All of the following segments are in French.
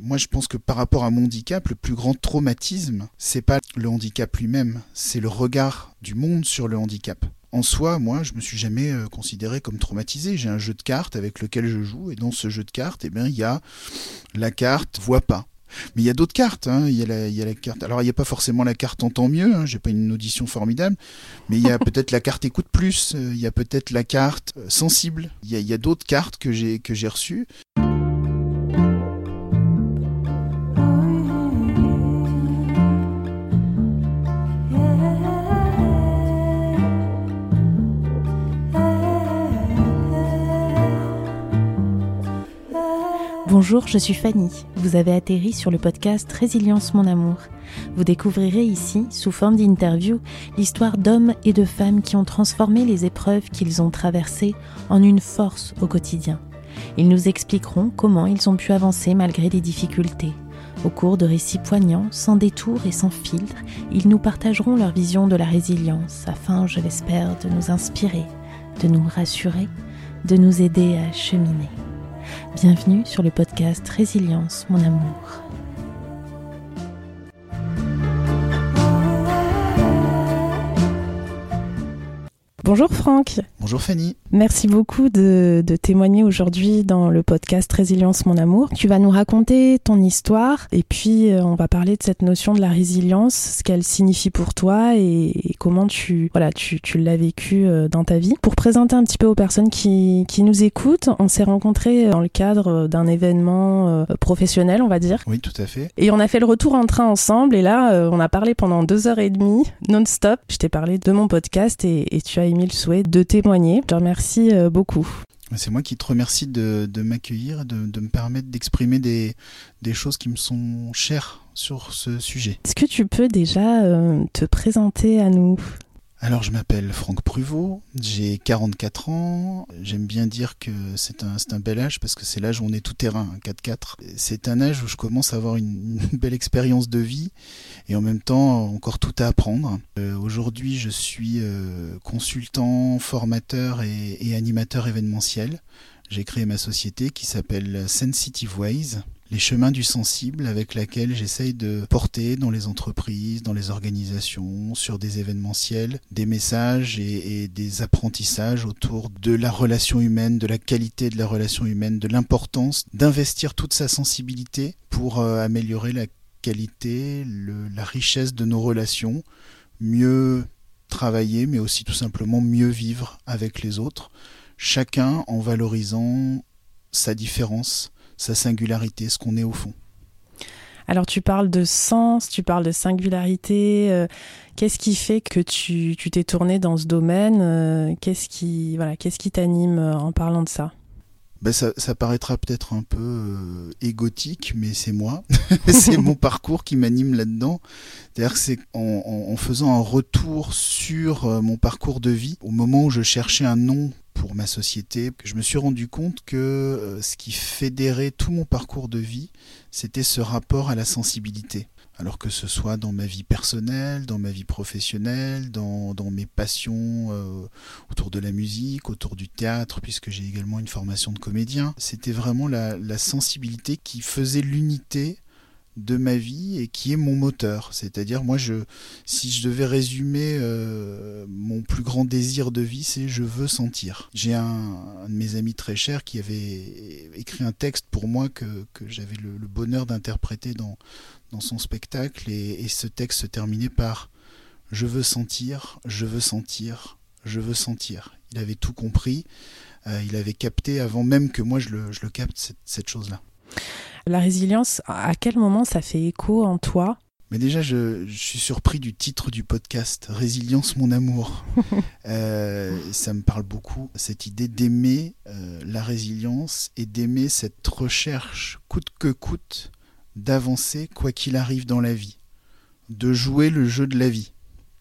Moi, je pense que par rapport à mon handicap, le plus grand traumatisme, c'est pas le handicap lui-même, c'est le regard du monde sur le handicap. En soi, moi, je me suis jamais euh, considéré comme traumatisé. J'ai un jeu de cartes avec lequel je joue, et dans ce jeu de cartes, eh bien, il y a la carte voit pas. Mais il y a d'autres cartes. Hein. Il, y a la, il y a la carte. Alors il n'y a pas forcément la carte entend mieux. Hein. J'ai pas une audition formidable, mais il y a peut-être la carte écoute plus. Euh, il y a peut-être la carte euh, sensible. Il y a, a d'autres cartes que j'ai que j'ai reçues. Bonjour, je suis Fanny. Vous avez atterri sur le podcast Résilience mon amour. Vous découvrirez ici, sous forme d'interview, l'histoire d'hommes et de femmes qui ont transformé les épreuves qu'ils ont traversées en une force au quotidien. Ils nous expliqueront comment ils ont pu avancer malgré les difficultés. Au cours de récits poignants, sans détour et sans filtre, ils nous partageront leur vision de la résilience afin, je l'espère, de nous inspirer, de nous rassurer, de nous aider à cheminer. Bienvenue sur le podcast Résilience, mon amour. Bonjour Franck. Bonjour Fanny. Merci beaucoup de, témoigner aujourd'hui dans le podcast Résilience mon amour. Tu vas nous raconter ton histoire et puis euh, on va parler de cette notion de la résilience, ce qu'elle signifie pour toi et, comment tu voilà tu, l'as vécu euh, dans ta vie. Pour présenter un petit peu aux personnes qui, nous écoutent, on s'est rencontrés dans le cadre d'un événement euh, professionnel, on va dire. Oui, tout à fait. Et on a fait le retour en train ensemble et là on a parlé pendant deux heures et demie non-stop. Je t'ai parlé de mon podcast et, et tu as émis le souhait de témoigner. Je te remercie euh, beaucoup. C'est moi qui te remercie de, de m'accueillir, de, de, me permettre d'exprimer des, des, choses qui me sont chères sur ce sujet. Est-ce que tu peux déjà euh, te présenter à nous? Alors je m'appelle Franck Pruvot, j'ai 44 ans, j'aime bien dire que c'est un, un bel âge parce que c'est l'âge où on est tout terrain, 4-4. C'est un âge où je commence à avoir une, belle expérience de vie et en même temps encore tout à apprendre. Euh, aujourd'hui je suis euh, consultant, formateur et, et animateur événementiel. J'ai créé ma société qui s'appelle Sensitive Ways les chemins du sensible avec laquelle j'essaye de porter dans les entreprises, dans les organisations, sur des événementiels, des messages et, des apprentissages autour de la relation humaine, de la qualité de la relation humaine, de l'importance d'investir toute sa sensibilité pour euh, améliorer la qualité, la richesse de nos relations, mieux travailler, mais aussi tout simplement mieux vivre avec les autres, chacun en valorisant sa différence, sa singularité, ce qu'on est au fond. Alors tu parles de sens, tu parles de singularité. Euh, qu'est-ce qui fait que tu t'es tourné dans ce domaine euh, Qu'est-ce qui voilà, qu'est-ce qui t'anime euh, en parlant de ça? Ben ça, ça, paraîtra peut-être un peu égotique, mais c'est moi. c'est mon parcours qui m'anime là-dedans. C'est-à-dire que c'est en, en, faisant un retour sur mon parcours de vie, au moment où je cherchais un nom pour ma société, je me suis rendu compte que euh, ce qui fédérait tout mon parcours de vie, c'était ce rapport à la sensibilité. Alors que ce soit dans ma vie personnelle, dans ma vie professionnelle, dans, mes passions euh, autour de la musique, autour du théâtre, puisque j'ai également une formation de comédien, c'était vraiment la sensibilité qui faisait l'unité de ma vie et qui est mon moteur. C'est-à-dire, moi, je, si je devais résumer euh, mon plus grand désir de vie, c'est je veux sentir. J'ai un, de mes amis très chers qui avait écrit un texte pour moi que, j'avais le, bonheur d'interpréter dans, dans son spectacle et, ce texte se terminait par je veux sentir, je veux sentir, je veux sentir. Il avait tout compris, euh, il avait capté avant même que moi je le, je le capte cette chose-là. La résilience, à quel moment ça fait écho en toi mais déjà, je, suis surpris du titre du podcast, Résilience, mon amour. Euh, ça me parle beaucoup, cette idée d'aimer euh, la résilience et d'aimer cette recherche coûte que coûte d'avancer quoi qu'il arrive dans la vie, de jouer le jeu de la vie.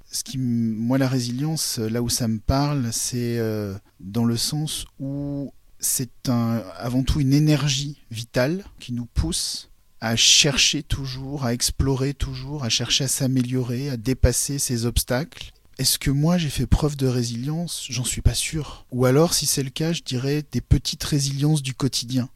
Ce qui, moi, la résilience, là où ça me parle, c'est euh, dans le sens où c'est avant tout une énergie vitale qui nous pousse à chercher toujours, à explorer toujours, à chercher à s'améliorer, à dépasser ces obstacles. Est-ce que moi j'ai fait preuve de résilience? J'en suis pas sûr. Ou alors, si c'est le cas, je dirais des petites résiliences du quotidien.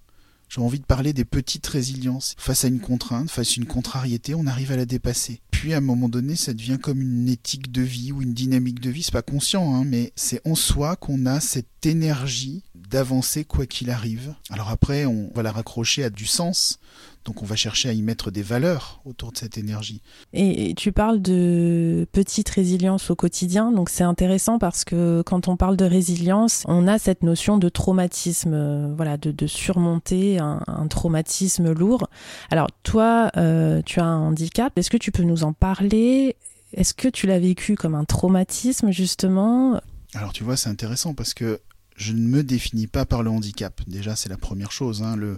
J'ai envie de parler des petites résiliences. Face à une contrainte, face à une contrariété, on arrive à la dépasser. Puis à un moment donné, ça devient comme une éthique de vie ou une dynamique de vie. C'est pas conscient, hein, mais c'est en soi qu'on a cette énergie d'avancer quoi qu'il arrive. Alors après, on va la raccrocher à du sens. Donc on va chercher à y mettre des valeurs autour de cette énergie. Et tu parles de petite résilience au quotidien, donc c'est intéressant parce que quand on parle de résilience, on a cette notion de traumatisme, euh, voilà, de, surmonter un, traumatisme lourd. Alors toi, euh, tu as un handicap, est-ce que tu peux nous en parler? Est-ce que tu l'as vécu comme un traumatisme justement? Alors tu vois, c'est intéressant parce que je ne me définis pas par le handicap. Déjà, c'est la première chose. Hein. Le,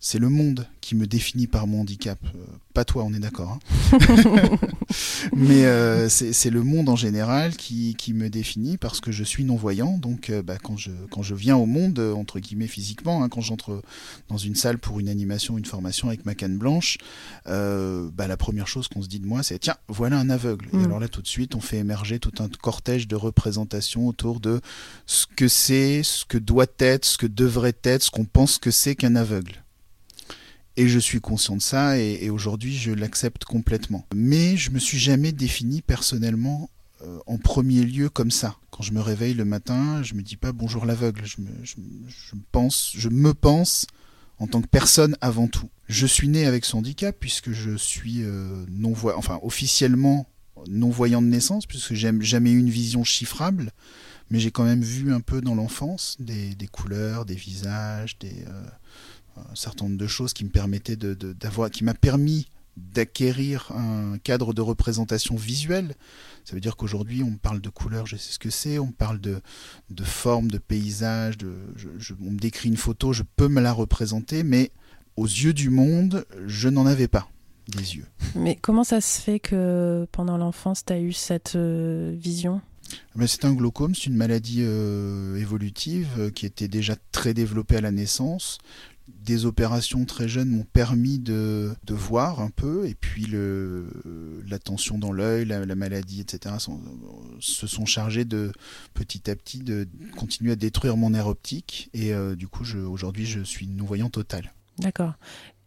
c'est le monde qui me définit par mon handicap. Euh, pas toi, on est d'accord. Hein. Mais euh, c'est le monde en général qui, qui, me définit parce que je suis non-voyant. Donc euh, bah, quand, je, quand je viens au monde, entre guillemets physiquement, hein, quand j'entre dans une salle pour une animation, une formation avec ma canne blanche, bah, la première chose qu'on se dit de moi, c'est tiens, voilà un aveugle. Et mm. alors là, tout de suite, on fait émerger tout un cortège de représentations autour de ce que c'est, ce que doit être, ce que devrait être, ce qu'on pense que c'est qu'un aveugle. Et je suis conscient de ça et, aujourd'hui je l'accepte complètement. Mais je me suis jamais défini personnellement euh, en premier lieu comme ça. Quand je me réveille le matin, je me dis pas bonjour l'aveugle. Je me, pense, je me pense en tant que personne avant tout. Je suis né avec son handicap puisque je suis euh, non voyant, enfin officiellement non voyant de naissance puisque j'ai jamais eu une vision chiffrable, mais j'ai quand même vu un peu dans l'enfance des, couleurs, des visages, des euh, un certain nombre de choses qui me permettaient de, d'avoir, qui m'a permis d'acquérir un cadre de représentation visuelle. Ça veut dire qu'aujourd'hui, on me parle de couleurs, je sais ce que c'est, on me parle de, de formes, de paysages, de, je, on me décrit une photo, je peux me la représenter, mais aux yeux du monde, je n'en avais pas des yeux. Mais comment ça se fait que pendant l'enfance, tu as eu cette euh, vision? C'est un glaucome, c'est une maladie euh, évolutive euh, qui était déjà très développée à la naissance des opérations très jeunes m'ont permis de, voir un peu, et puis le, la tension dans l'œil, la, maladie, etc., se sont chargés de petit à petit de continuer à détruire mon nerf optique, et euh, du coup, aujourd'hui, je suis non-voyant total. D'accord.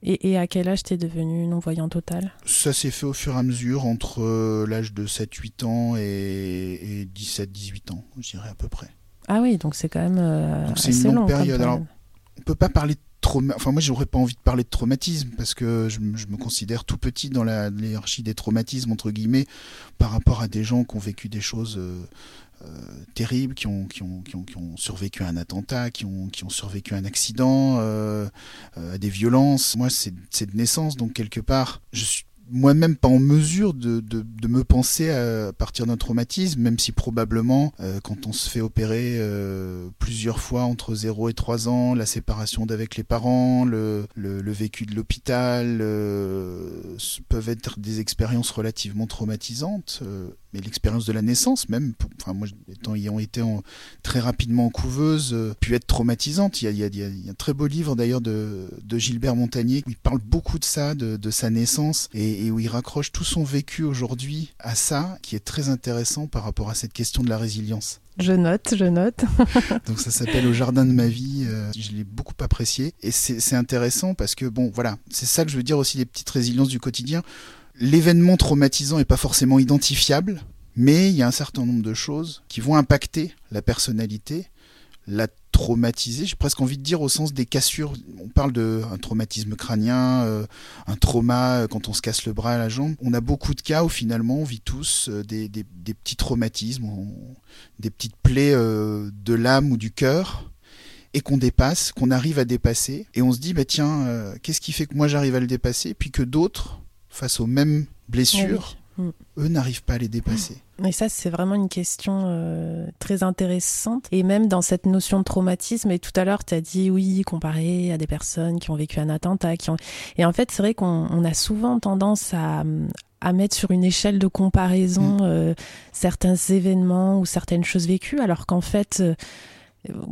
Et, à quel âge t'es devenu non-voyant total? Ça s'est fait au fur et à mesure, entre euh, l'âge de 7-8 ans et, 17-18 ans, je dirais à peu près. Ah oui, donc c'est quand même euh, c'est une longue période. Alors, on peut pas parler de enfin moi j'aurais pas envie de parler de traumatisme parce que je, me considère tout petit dans la hiérarchie des traumatismes entre guillemets par rapport à des gens qui ont vécu des choses euh, euh, terribles, qui ont, survécu à un attentat, qui ont, qui ont survécu à un accident, euh, à des violences. Moi c'est de naissance donc quelque part je suis moi-même pas en mesure de, de, de, me penser à partir d'un traumatisme, même si probablement euh, quand on se fait opérer euh, plusieurs fois entre 0 et 3 ans, la séparation d'avec les parents, le, le, le vécu de l'hôpital euh, peuvent être des expériences relativement traumatisantes mais l'expérience de la naissance même, enfin moi étant ayant été en, très rapidement en couveuse, euh, pu être traumatisante. Il y a, il y a, il y a un très beau livre d'ailleurs de, de, Gilbert Montagnier où il parle beaucoup de ça, de, de sa naissance, et, et, où il raccroche tout son vécu aujourd'hui à ça, qui est très intéressant par rapport à cette question de la résilience. Je note, je note. Donc ça s'appelle Au jardin de ma vie. Euh, je l'ai beaucoup apprécié et c'est intéressant parce que bon, voilà, c'est ça que je veux dire aussi les petites résiliences du quotidien l'événement traumatisant n'est pas forcément identifiable, mais il y a un certain nombre de choses qui vont impacter la personnalité, la traumatiser, j'ai presque envie de dire au sens des cassures. On parle d'un traumatisme crânien, euh, un trauma euh, quand on se casse le bras à la jambe. On a beaucoup de cas où finalement on vit tous euh, des, petits traumatismes, des petites plaies de l'âme ou du cœur et qu'on dépasse, qu'on arrive à dépasser. Et on se dit, bah tiens, qu'est-ce qui fait que moi j'arrive à le dépasser, puis que d'autres face aux mêmes blessures, mm. eux n'arrivent pas à les dépasser. Et ça, c'est vraiment une question euh, très intéressante. Et même dans cette notion de traumatisme, et tout à l'heure, tu as dit oui, comparé à des personnes qui ont vécu un attentat. Qui ont... Et en fait, c'est vrai qu'on a souvent tendance à, à mettre sur une échelle de comparaison mm. euh, certains événements ou certaines choses vécues, alors qu'en fait, euh,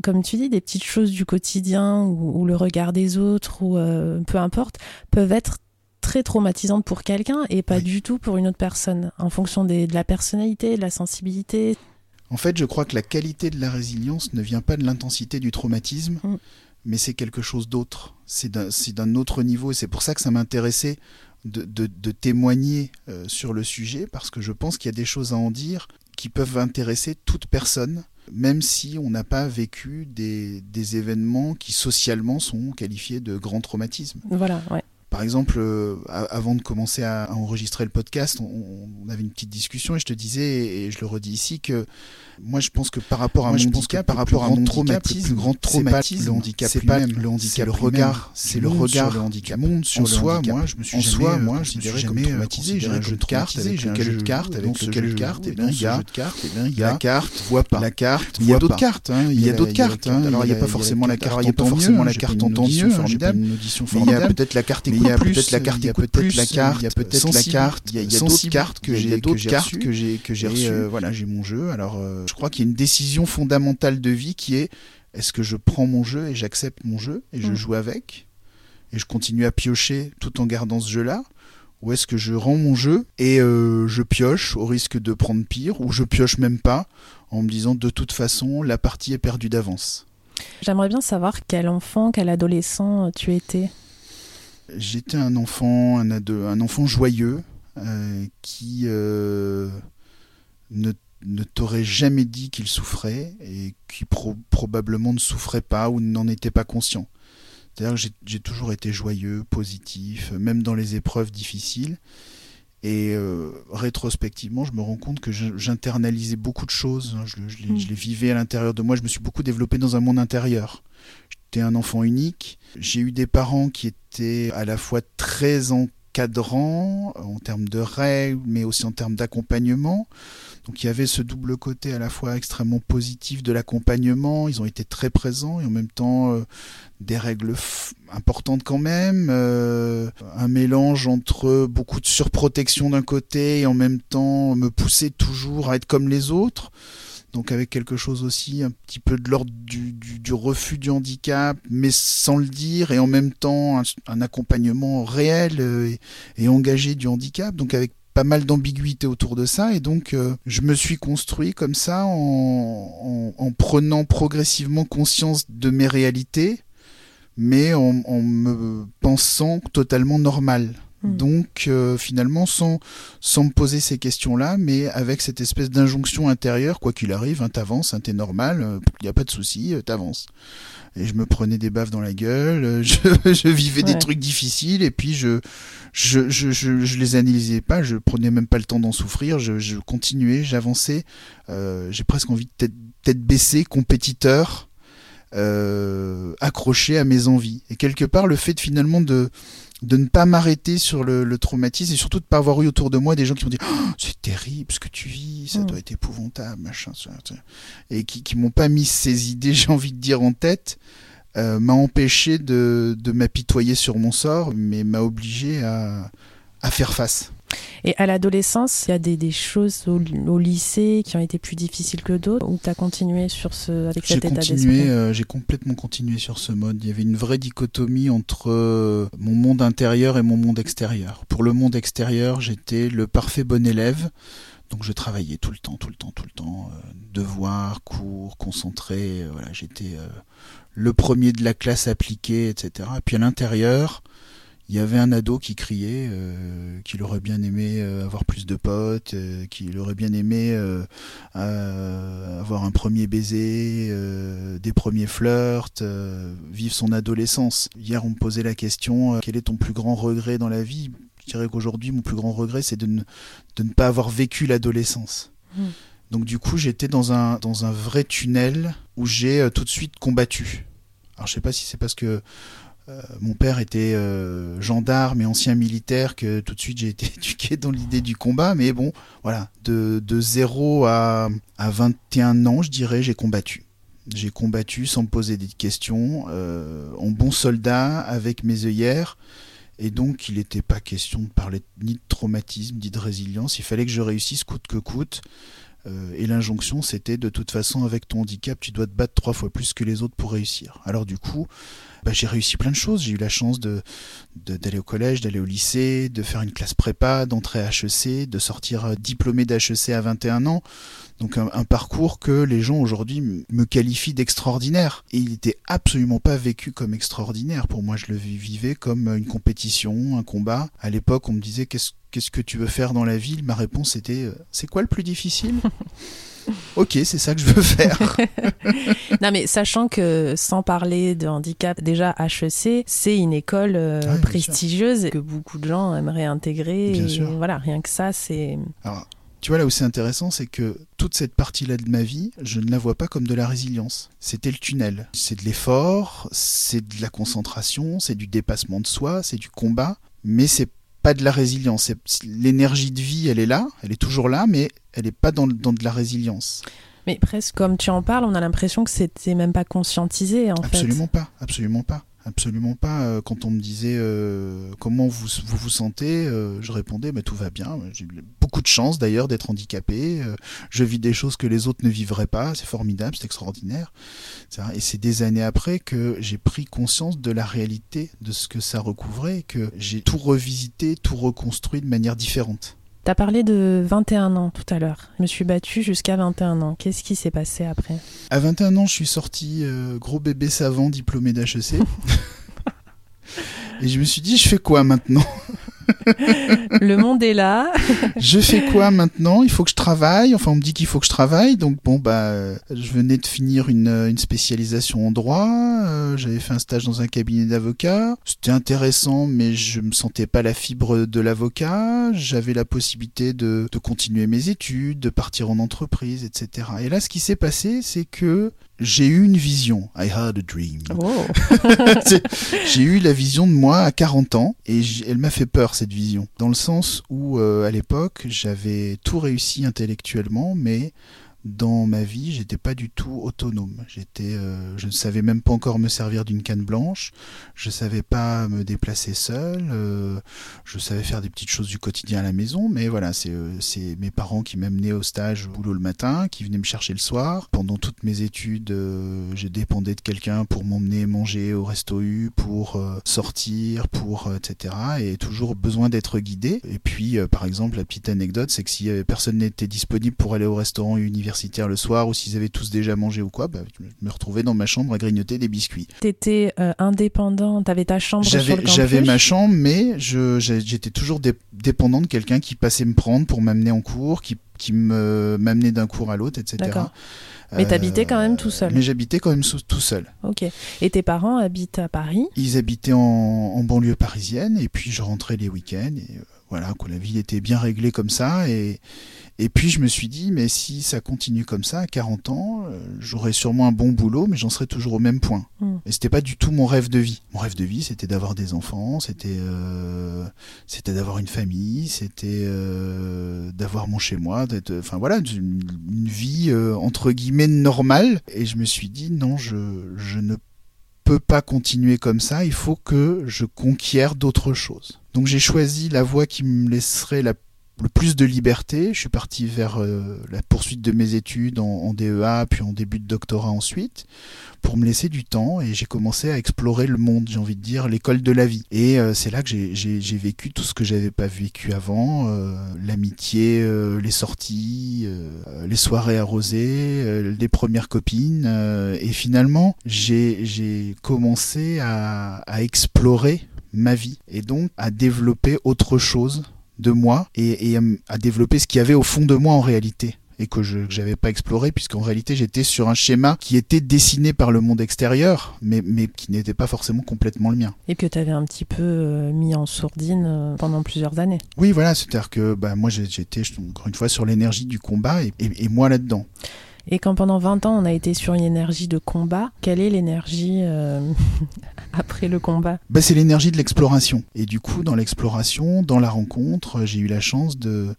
comme tu dis, des petites choses du quotidien ou, le regard des autres ou peu importe, peuvent être très traumatisante pour quelqu'un et pas du tout pour une autre personne, en fonction des, de la personnalité, de la sensibilité. En fait, je crois que la qualité de la résilience ne vient pas de l'intensité du traumatisme, mm. mais c'est quelque chose d'autre. C'est d'un autre niveau et c'est pour ça que ça m'intéressait de, de, témoigner euh, sur le sujet parce que je pense qu'il y a des choses à en dire qui peuvent intéresser toute personne, même si on n'a pas vécu des, des, événements qui socialement sont qualifiés de grands traumatismes. Voilà, ouais. Par exemple, euh, avant de commencer à, enregistrer le podcast, on, avait une petite discussion et je te disais, et je le redis ici, que moi je pense que par rapport à mon handicap, par rapport à mon traumatisme, grand traumatisme, le handicap c'est pas le handicap, le regard, c'est le regard le handicap. monde sur en soi. Moi, je me suis soi, moi, je me suis jamais traumatisé. J'ai un jeu de cartes avec lequel jeu de cartes, avec ce jeu de cartes, et bien il y a la carte, voit pas, la carte, il y a d'autres cartes, il y a d'autres cartes. Alors il n'y a pas forcément la carte, il n'y a pas forcément la carte en tant mieux, formidable. Mais il y a peut-être la carte il y a peut-être la carte écoute plus, la carte, il y a peut-être la carte, il y a d'autres cartes que j'ai, d'autres cartes que j'ai que j'ai reçues. Euh, voilà, j'ai mon jeu. Alors, euh, je crois qu'il y a une décision fondamentale de vie qui est est-ce que je prends mon jeu et j'accepte mon jeu et je mm. joue avec et je continue à piocher tout en gardant ce jeu-là? Ou est-ce que je rends mon jeu et euh, je pioche au risque de prendre pire ou je pioche même pas en me disant de toute façon la partie est perdue d'avance? J'aimerais bien savoir quel enfant, quel adolescent tu étais. J'étais un enfant, un, un enfant joyeux euh, qui euh, ne, ne t'aurait jamais dit qu'il souffrait et qui probablement ne souffrait pas ou n'en était pas conscient. C'est-à-dire que j'ai toujours été joyeux, positif, même dans les épreuves difficiles. Et euh, rétrospectivement, je me rends compte que j'internalisais beaucoup de choses. Je, je, les, je, les, vivais à l'intérieur de moi. Je me suis beaucoup développé dans un monde intérieur. J'étais un enfant unique. J'ai eu des parents qui étaient à la fois très encadrants en termes de règles, mais aussi en termes d'accompagnement. Donc il y avait ce double côté à la fois extrêmement positif de l'accompagnement, ils ont été très présents et en même temps euh, des règles importantes quand même, euh, un mélange entre beaucoup de surprotection d'un côté et en même temps me pousser toujours à être comme les autres donc avec quelque chose aussi un petit peu de l'ordre du, refus du handicap, mais sans le dire, et en même temps un, accompagnement réel euh, et, engagé du handicap, donc avec pas mal d'ambiguïté autour de ça, et donc euh, je me suis construit comme ça en, en, prenant progressivement conscience de mes réalités, mais en, en me pensant totalement normal. Hmm. Donc euh, finalement, sans, sans me poser ces questions-là, mais avec cette espèce d'injonction intérieure, quoi qu'il arrive, hein, t'avances, hein, t'es normal, il euh, n'y a pas de souci, euh, t'avances. Et je me prenais des baffes dans la gueule, je, je vivais des trucs difficiles, et puis je, je, je, je, je, les analysais pas, je prenais même pas le temps d'en souffrir, je, je continuais, j'avançais, j'ai presque envie de tête, tête baissée, compétiteur, accroché à mes envies. Et quelque part, le fait de, finalement de de ne pas m'arrêter sur le, traumatisme et surtout de ne pas avoir eu autour de moi des gens qui m'ont dit oh, c'est terrible ce que tu vis, ça mm. doit être épouvantable, machin, et qui, qui m'ont pas mis ces idées, j'ai envie de dire, en tête, euh, m'a empêché de, de m'apitoyer sur mon sort, mais m'a obligé à, à faire face. Et à l'adolescence, il y a des, des choses au, lycée qui ont été plus difficiles que d'autres ou tu as continué sur ce, avec cet état d'esprit? euh, J'ai complètement continué sur ce mode. Il y avait une vraie dichotomie entre euh, mon monde intérieur et mon monde extérieur. Pour le monde extérieur, j'étais le parfait bon élève. Donc je travaillais tout le temps, tout le temps, tout le temps. Euh, devoirs, cours, concentré. voilà, j'étais le premier de la classe appliquée, etc. Et puis à l'intérieur, il y avait un ado qui criait euh, qu'il aurait bien aimé euh, avoir plus de potes, euh, qu'il aurait bien aimé euh, avoir un premier baiser, des premiers flirts, vivre son adolescence. Hier, on me posait la question quel est ton plus grand regret dans la vie? Je dirais qu'aujourd'hui, mon plus grand regret, c'est de ne, de ne pas avoir vécu l'adolescence. Mmh. Donc du coup, j'étais dans un, dans un vrai tunnel où j'ai tout de suite combattu. Alors je sais pas si c'est parce que euh, mon père était euh, gendarme et ancien militaire que tout de suite j'ai été éduqué dans l'idée du combat. Mais bon, voilà, de, de 0 à, à 21 ans, je dirais, j'ai combattu. J'ai combattu sans me poser des questions, euh, en bon soldat, avec mes œillères. Et donc, il n'était pas question de parler ni de traumatisme, ni de résilience. Il fallait que je réussisse coûte que coûte. et l'injonction, c'était de toute façon, avec ton handicap, tu dois te battre trois fois plus que les autres pour réussir. Alors du coup, bah, j'ai réussi plein de choses. J'ai eu la chance de d'aller au collège, d'aller au lycée, de faire une classe prépa, d'entrer à HEC, de sortir euh, diplômé d'HEC à 21 ans. Donc un, parcours que les gens aujourd'hui me qualifient d'extraordinaire. Et il n'était absolument pas vécu comme extraordinaire. Pour moi, je le vivais comme une compétition, un combat. À l'époque, on me disait qu'est-ce qu'est-ce que tu veux faire dans la vie? Ma réponse était euh, c'est quoi le plus difficile? Ok, c'est ça que je veux faire. non, mais sachant que sans parler de handicap, déjà HEC, c'est une école euh, prestigieuse que beaucoup de gens aimeraient intégrer. Bien sûr. Voilà, rien que ça, c'est. Alors, tu vois, là où c'est intéressant, c'est que toute cette partie-là de ma vie, je ne la vois pas comme de la résilience. C'était le tunnel. C'est de l'effort, c'est de la concentration, c'est du dépassement de soi, c'est du combat, mais c'est pas de la résilience. L'énergie de vie, elle est là, elle est toujours là, mais elle n'est pas dans, dans, de la résilience. Mais presque comme tu en parles, on a l'impression que c'était même pas conscientisé en fait. Absolument pas, absolument pas. Absolument pas. Euh, quand on me disait euh, comment vous, vous sentez, euh, je répondais mais tout va bien. J'ai beaucoup de chance d'ailleurs d'être handicapé. je vis des choses que les autres ne vivraient pas. C'est formidable, c'est extraordinaire. Et c'est des années après que j'ai pris conscience de la réalité de ce que ça recouvrait, que j'ai tout revisité, tout reconstruit de manière différente. Tu as parlé de 21 ans tout à l'heure. Je me suis battue jusqu'à 21 ans. Qu'est-ce qui s'est passé après? À 21 ans, je suis sorti euh, gros bébé savant diplômé d'HEC. Et je me suis dit, je fais quoi maintenant? le monde est là. je fais quoi maintenant? Il faut que je travaille? Enfin, on me dit qu'il faut que je travaille. Donc bon, bah, je venais de finir une, une spécialisation en droit. Euh, j'avais fait un stage dans un cabinet d'avocat. C'était intéressant, mais je me sentais pas la fibre de l'avocat. J'avais la possibilité de, de continuer mes études, de partir en entreprise, etc. Et là, ce qui s'est passé, c'est que j'ai eu une vision. I had a dream. Oh. j'ai eu la vision de moi à 40 ans et elle m'a fait peur cette vision. Dans le sens où euh, à l'époque j'avais tout réussi intellectuellement mais dans ma vie, j'étais pas du tout autonome. J'étais, euh, je ne savais même pas encore me servir d'une canne blanche. Je savais pas me déplacer seul. Euh, je savais faire des petites choses du quotidien à la maison, mais voilà, c'est euh, mes parents qui m'amenaient au stage au boulot le matin, qui venaient me chercher le soir. Pendant toutes mes études, j'ai dépendé de quelqu'un pour m'emmener manger au resto U, pour sortir, pour etc. Et toujours besoin d'être guidé. Et puis, par exemple, la petite anecdote, c'est que si personne n'était disponible pour aller au restaurant universitaire le soir ou s'ils avaient tous déjà mangé ou quoi, bah, je me retrouvais dans ma chambre à grignoter des biscuits. T'étais euh, indépendant, t'avais ta chambre le J'avais ma chambre, mais j'étais toujours dépendant de quelqu'un qui passait me prendre pour m'amener en cours, qui, qui m'amenait d'un cours à l'autre, etc. Mais t'habitais quand même tout seul. Mais j'habitais quand même tout seul. Ok. Et tes parents habitent à Paris? Ils habitaient en, en, banlieue parisienne et puis je rentrais les week-ends et euh, voilà, la vie était bien réglée comme ça et et puis je me suis dit, mais si ça continue comme ça, à 40 ans, euh, j'aurai sûrement un bon boulot, mais j'en serai toujours au même point. Mm. Et c'était pas du tout mon rêve de vie. Mon rêve de vie, c'était d'avoir des enfants, c'était euh, c'était d'avoir une famille, c'était euh, d'avoir mon chez moi, enfin voilà, une, vie entre guillemets normale. Et je me suis dit, non, je, je ne peux pas continuer comme ça. Il faut que je conquière d'autres choses. Donc j'ai choisi la voie qui me laisserait la le plus de liberté. Je suis parti vers euh, la poursuite de mes études en, DEA, puis en début de doctorat ensuite, pour me laisser du temps et j'ai commencé à explorer le monde, j'ai envie de dire, l'école de la vie. Et euh, c'est là que j'ai vécu tout ce que j'avais pas vécu avant, euh, l'amitié, les sorties, les soirées arrosées, les premières copines. et finalement, j'ai commencé à, à explorer ma vie et donc à développer autre chose de moi et, à développer ce qu'il y avait au fond de moi en réalité et que je n'avais pas exploré puisqu'en réalité j'étais sur un schéma qui était dessiné par le monde extérieur mais, mais qui n'était pas forcément complètement le mien. Et que tu avais un petit peu euh, mis en sourdine euh, pendant plusieurs années. Oui voilà, c'est-à-dire que bah, moi j'étais encore une fois sur l'énergie du combat et, et moi là-dedans. Et quand pendant 20 ans on a été sur une énergie de combat, quelle est l'énergie euh, après le combat? Bah, C'est l'énergie de l'exploration. Et du coup, dans l'exploration, dans la rencontre, j'ai eu la chance de,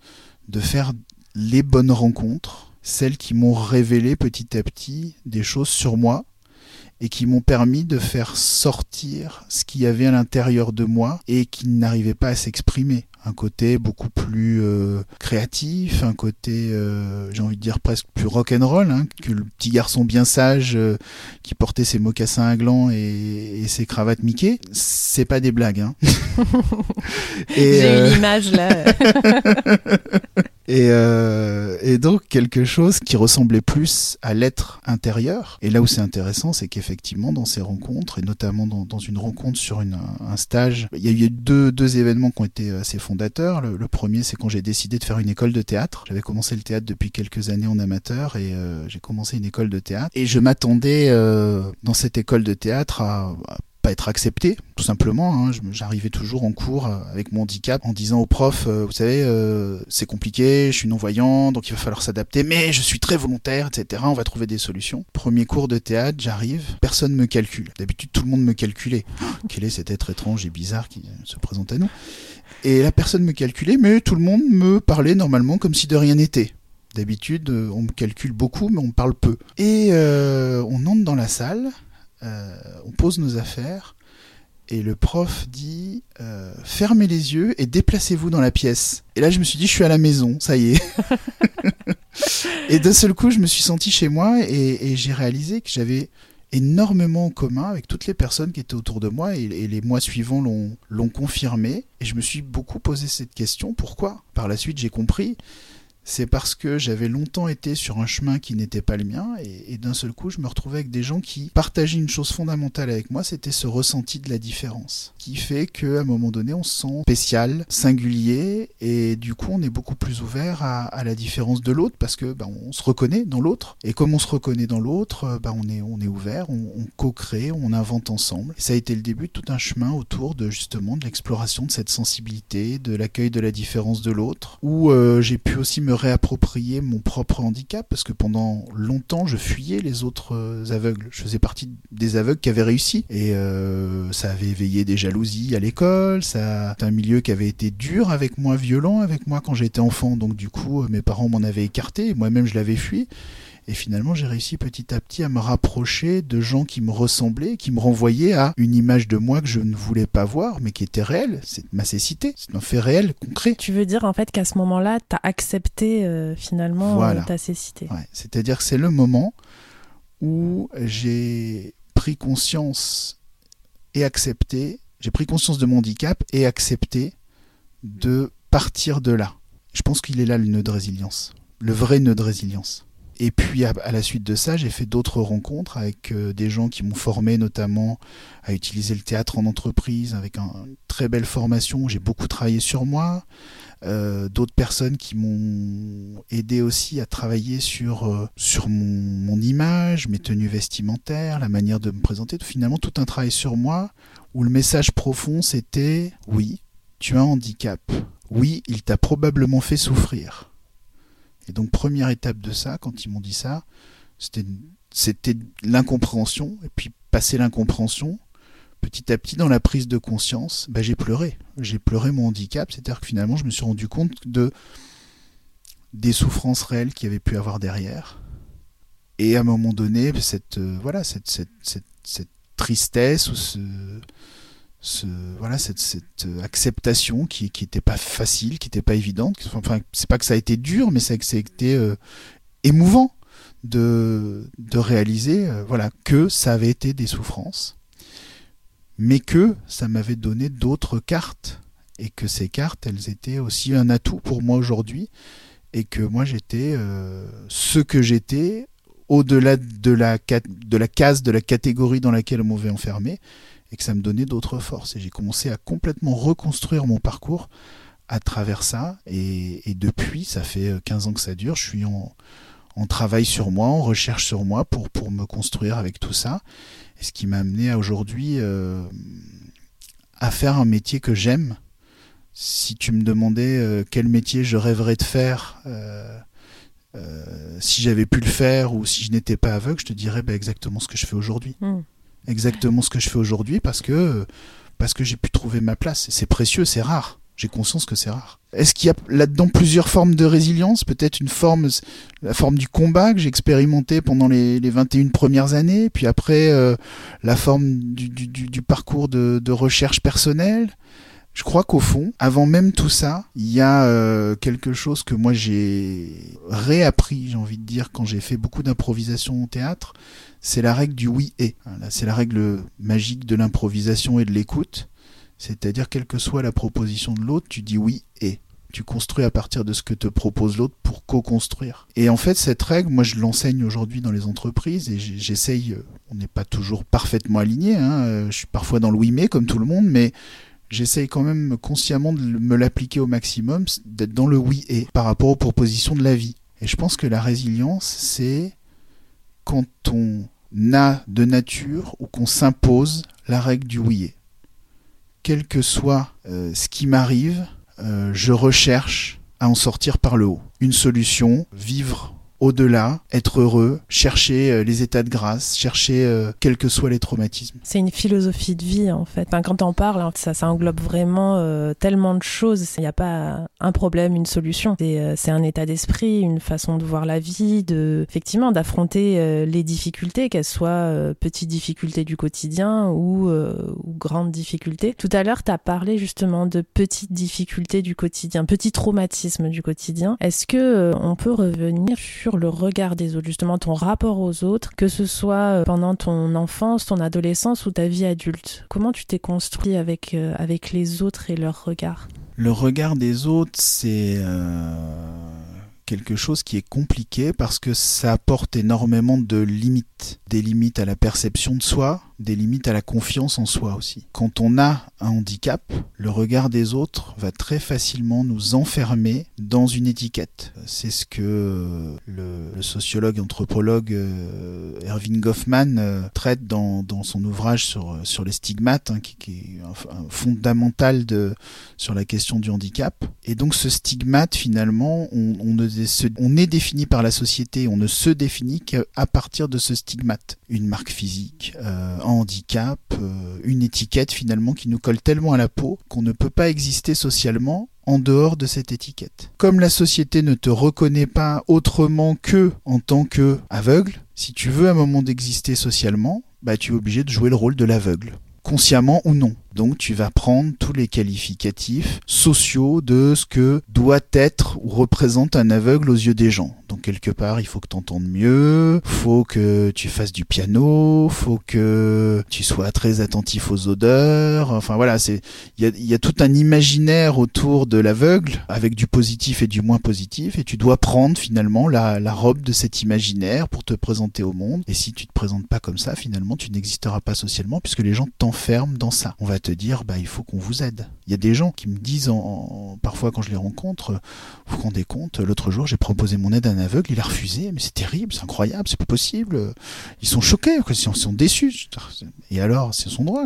de faire les bonnes rencontres, celles qui m'ont révélé petit à petit des choses sur moi et qui m'ont permis de faire sortir ce qu'il y avait à l'intérieur de moi et qui n'arrivait pas à s'exprimer un côté beaucoup plus euh, créatif, un côté, euh, j'ai envie de dire presque plus rock'n'roll, hein, que le petit garçon bien sage euh, qui portait ses mocassins à gland et, et ses cravates Mickey, c'est pas des blagues. Hein. j'ai une image là. Et, euh, et, donc quelque chose qui ressemblait plus à l'être intérieur. Et là où c'est intéressant, c'est qu'effectivement dans ces rencontres, et notamment dans, une rencontre sur un stage, il y a eu deux, événements qui ont été assez fondateurs. Le, premier, c'est quand j'ai décidé de faire une école de théâtre. J'avais commencé le théâtre depuis quelques années en amateur et euh, j'ai commencé une école de théâtre. Et je m'attendais euh, dans cette école de théâtre à pas être accepté, tout simplement. Hein. J'arrivais toujours en cours euh, avec mon handicap en disant au prof, euh, vous savez, euh, c'est compliqué, je suis non-voyant, donc il va falloir s'adapter, mais je suis très volontaire, etc. On va trouver des solutions. Premier cours de théâtre, j'arrive, personne me calcule. D'habitude, tout le monde me calculait. quel est cet être étrange et bizarre qui se présente à nous? Et la personne me calculait, mais tout le monde me parlait normalement comme si de rien n'était. D'habitude, on me calcule beaucoup, mais on me parle peu. Et on entre dans la salle, on pose nos affaires et le prof dit euh, fermez les yeux et déplacez-vous dans la pièce. Et là, je me suis dit je suis à la maison, ça y est. et d'un seul coup, je me suis senti chez moi et, et j'ai réalisé que j'avais énormément en commun avec toutes les personnes qui étaient autour de moi et, et les mois suivants l'ont confirmé. Et je me suis beaucoup posé cette question pourquoi? Par la suite, j'ai compris c'est parce que j'avais longtemps été sur un chemin qui n'était pas le mien et, d'un seul coup je me retrouvais avec des gens qui partageaient une chose fondamentale avec moi, c'était ce ressenti de la différence, qui fait qu'à un moment donné on se sent spécial, singulier et du coup on est beaucoup plus ouvert à, la différence de l'autre parce que bah, on se reconnaît dans l'autre et comme on se reconnaît dans l'autre, bah, on est on est ouvert, on, on co-crée, on invente ensemble. Et ça a été le début de tout un chemin autour de justement de l'exploration de cette sensibilité, de l'accueil de la différence de l'autre, où euh, j'ai pu aussi me réapproprier mon propre handicap parce que pendant longtemps je fuyais les autres euh, aveugles. Je faisais partie des aveugles qui avaient réussi et euh, ça avait éveillé des jalousies à l'école. Ça, c'est un milieu qui avait été dur avec moi, violent avec moi quand j'étais enfant. Donc du coup, mes parents m'en avaient écarté, moi-même je l'avais fui. Et finalement, j'ai réussi petit à petit à me rapprocher de gens qui me ressemblaient, qui me renvoyaient à une image de moi que je ne voulais pas voir, mais qui était réelle. C'est ma cécité, c'est un fait réel, concret. Tu veux dire en fait qu'à ce moment-là, tu as accepté euh, finalement Voilà. euh, ta cécité. Ouais, C'est-à-dire que c'est le moment où j'ai pris conscience et accepté, j'ai pris conscience de mon handicap et accepté de partir de là. Je pense qu'il est là le nœud de résilience, le vrai nœud de résilience. Et puis à, la suite de ça, j'ai fait d'autres rencontres avec euh, des gens qui m'ont formé notamment à utiliser le théâtre en entreprise avec un- une très belle formation. J'ai beaucoup travaillé sur moi. Euh, d'autres personnes qui m'ont aidé aussi à travailler sur euh, sur mon, mon image, mes tenues vestimentaires, la manière de me présenter. Finalement, tout un travail sur moi où le message profond c'était oui, tu as un handicap. Oui, il t'a probablement fait souffrir. Et donc première étape de ça, quand ils m'ont dit ça, c'était l'incompréhension. Et puis passer l'incompréhension, petit à petit dans la prise de conscience, bah, j'ai pleuré. J'ai pleuré mon handicap, c'est-à-dire que finalement je me suis rendu compte de des souffrances réelles qu'il y avait pu avoir derrière. Et à un moment donné, cette euh, voilà cette, cette, cette tristesse ou ce voilà cette, cette euh, acceptation qui qui pas facile, qui était pas évidente. Enfin, c'est pas que ça a été dur, mais c'est que ça euh, émouvant de de réaliser euh, voilà que ça avait été des souffrances, mais que ça m'avait donné d'autres cartes et que ces cartes, elles étaient aussi un atout pour moi aujourd'hui et que moi j'étais ce que j'étais au-delà de la de la case de la catégorie dans laquelle on m'avait enfermé et que ça me donnait d'autres forces. Et j'ai commencé à complètement reconstruire mon parcours à travers ça. Et, depuis, ça fait 15 ans que ça dure, je suis en, en travail sur moi, en recherche sur moi pour, pour me construire avec tout ça. Et ce qui m'a amené à aujourd'hui euh, à faire un métier que j'aime. Si tu me demandais euh, quel métier je rêverais de faire, euh, euh, si j'avais pu le faire ou si je n'étais pas aveugle, je te dirais bah, exactement ce que je fais aujourd'hui Hmm. Exactement ce que je fais aujourd'hui parce que parce que j'ai pu trouver ma place. C'est précieux, c'est rare. J'ai conscience que c'est rare. Est-ce qu'il y a là-dedans plusieurs formes de résilience? Peut-être une forme, la forme du combat que j'ai expérimenté pendant les, les 21 premières années, puis après euh, la forme du, du, parcours de, de, recherche personnelle? Je crois qu'au fond, avant même tout ça, il y a euh, quelque chose que moi j'ai réappris, j'ai envie de dire, quand j'ai fait beaucoup d'improvisation au théâtre, c'est la règle du oui et. C'est la règle magique de l'improvisation et de l'écoute. C'est-à-dire, quelle que soit la proposition de l'autre, tu dis oui et. Tu construis à partir de ce que te propose l'autre pour co-construire. Et en fait, cette règle, moi, je l'enseigne aujourd'hui dans les entreprises et j'essaye, on n'est pas toujours parfaitement aligné, hein, je suis parfois dans le oui mais, comme tout le monde, mais j'essaye quand même consciemment de me l'appliquer au maximum, d'être dans le oui et par rapport aux propositions de la vie. Et je pense que la résilience, c'est quand on a de nature ou qu'on s'impose la règle du oui quel que soit euh, ce qui m'arrive, euh, je recherche à en sortir par le haut. Une solution, vivre au-delà, être heureux, chercher euh, les états de grâce, chercher euh, quels que soient les traumatismes. C'est une philosophie de vie en fait. Quand on parle, hein, ça, ça englobe vraiment euh, tellement de choses. Il n'y a pas un problème, une solution. C'est un état d'esprit, une façon de voir la vie, de effectivement d'affronter les difficultés, qu'elles soient petites difficultés du quotidien ou, ou grandes difficultés. Tout à l'heure, tu as parlé justement de petites difficultés du quotidien, petits traumatismes du quotidien. Est-ce que on peut revenir sur le regard des autres, justement ton rapport aux autres, que ce soit euh, pendant ton enfance, ton adolescence ou ta vie adulte. Comment tu t'es construit avec, euh, avec les autres et leur regard? Le regard des autres, c'est... Euh, quelque chose qui est compliqué parce que ça apporte énormément de limites. Des limites à la perception de soi, des limites à la confiance en soi aussi. Quand on a un handicap, le regard des autres va très facilement nous enfermer dans une étiquette. C'est ce que le, sociologue et anthropologue euh, Erving Goffman euh, traite dans, dans, son ouvrage sur, sur les stigmates, hein, qui, est fondamental de, sur la question du handicap. Et donc ce stigmate, finalement, on est défini par la société, on ne se définit qu'à partir de ce stigmate. Une marque physique, euh, handicap, euh, une étiquette finalement qui nous colle tellement à la peau qu'on ne peut pas exister socialement en dehors de cette étiquette. Comme la société ne te reconnaît pas autrement que en tant que aveugle, si tu veux un moment d'exister socialement, bah tu es obligé de jouer le rôle de l'aveugle consciemment ou non. Donc tu vas prendre tous les qualificatifs sociaux de ce que doit être ou représente un aveugle aux yeux des gens. Quelque part, il faut que tu entendes mieux, faut que tu fasses du piano, faut que tu sois très attentif aux odeurs. Enfin voilà, c'est il y a, tout un imaginaire autour de l'aveugle avec du positif et du moins positif et tu dois prendre finalement la, la robe de cet imaginaire pour te présenter au monde. Et si tu te présentes pas comme ça, finalement, tu n'existeras pas socialement puisque les gens t'enferment dans ça. On va te dire, bah il faut qu'on vous aide. Il y a des gens qui me disent en, parfois quand je les rencontre, vous vous rendez compte, l'autre jour j'ai proposé mon aide à un aveugle, il a refusé, mais c'est terrible, c'est incroyable, c'est pas possible. Ils sont choqués, ils sont déçus. Et alors, c'est son droit.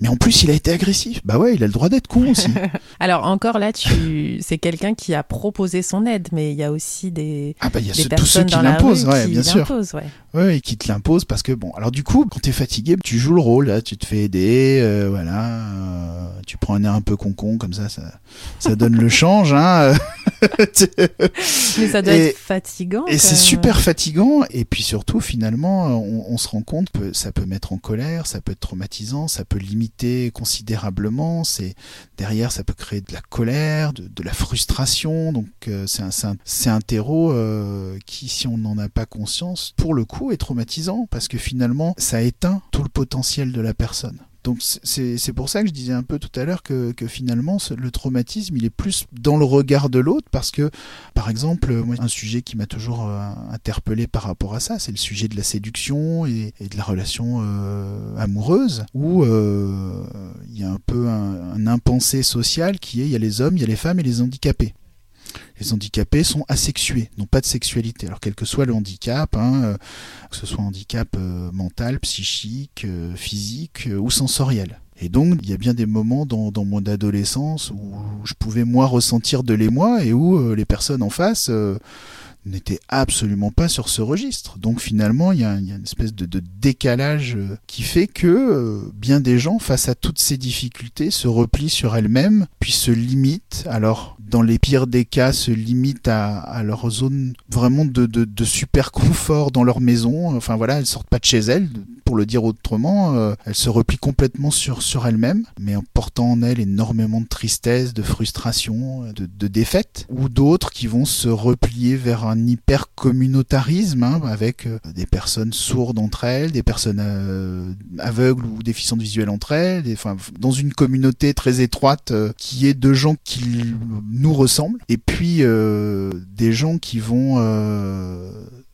Mais en plus, il a été agressif. Bah ouais, il a le droit d'être con aussi. alors encore là, tu, c'est quelqu'un qui a proposé son aide, mais il y a aussi des, ah bah il y a des tous ceux qui l'imposent, ouais, bien sûr. Ouais. ouais, et qui te l'imposent parce que bon, alors du coup, quand t'es fatigué, tu joues le rôle, là, tu te fais aider, euh, voilà, euh, tu prends un air un peu concon comme ça, ça, ça donne le change, hein. mais ça doit être fatigant. Et c'est super fatigant. Et puis surtout, finalement, on, on, se rend compte que ça peut mettre en colère, ça peut être traumatisant, ça peut limiter considérablement. C'est derrière, ça peut créer de la colère, de, de la frustration. Donc euh, c'est un, un terreau euh, qui, si on n'en a pas conscience, pour le coup, est traumatisant parce que finalement, ça éteint tout le potentiel de la personne. Donc c'est pour ça que je disais un peu tout à l'heure que, finalement le traumatisme il est plus dans le regard de l'autre parce que par exemple moi, un sujet qui m'a toujours euh, interpellé par rapport à ça c'est le sujet de la séduction et, de la relation euh, amoureuse où euh, il y a un peu un, un impensé social qui est il y a les hommes, il y a les femmes et les handicapés les handicapés sont asexués, n'ont pas de sexualité. Alors quel que soit le handicap, hein, euh, que ce soit handicap euh, mental, psychique, euh, physique ou sensoriel. Et donc, il y a bien des moments dans, mon adolescence où je pouvais moi ressentir de l'émoi et où les personnes en face n'était absolument pas sur ce registre. Donc finalement, il y, a, une espèce de, décalage euh, qui fait que euh, bien des gens, face à toutes ces difficultés, se replient sur elles-mêmes, puis se limitent. Alors, dans les pires des cas, se limitent à, leur zone vraiment de, super confort dans leur maison. Enfin voilà, elles sortent pas de chez elles, pour le dire autrement. Euh, elles se replient complètement sur, sur elles-mêmes, mais en portant en elles énormément de tristesse, de frustration, de, de défaite. Ou d'autres qui vont se replier vers un un hyper communautarisme hein, avec euh, des personnes sourdes entre elles, des personnes euh, aveugles ou déficientes visuelles entre elles, dans une communauté très étroite euh, qui est de gens qui nous ressemblent, et puis des gens qui vont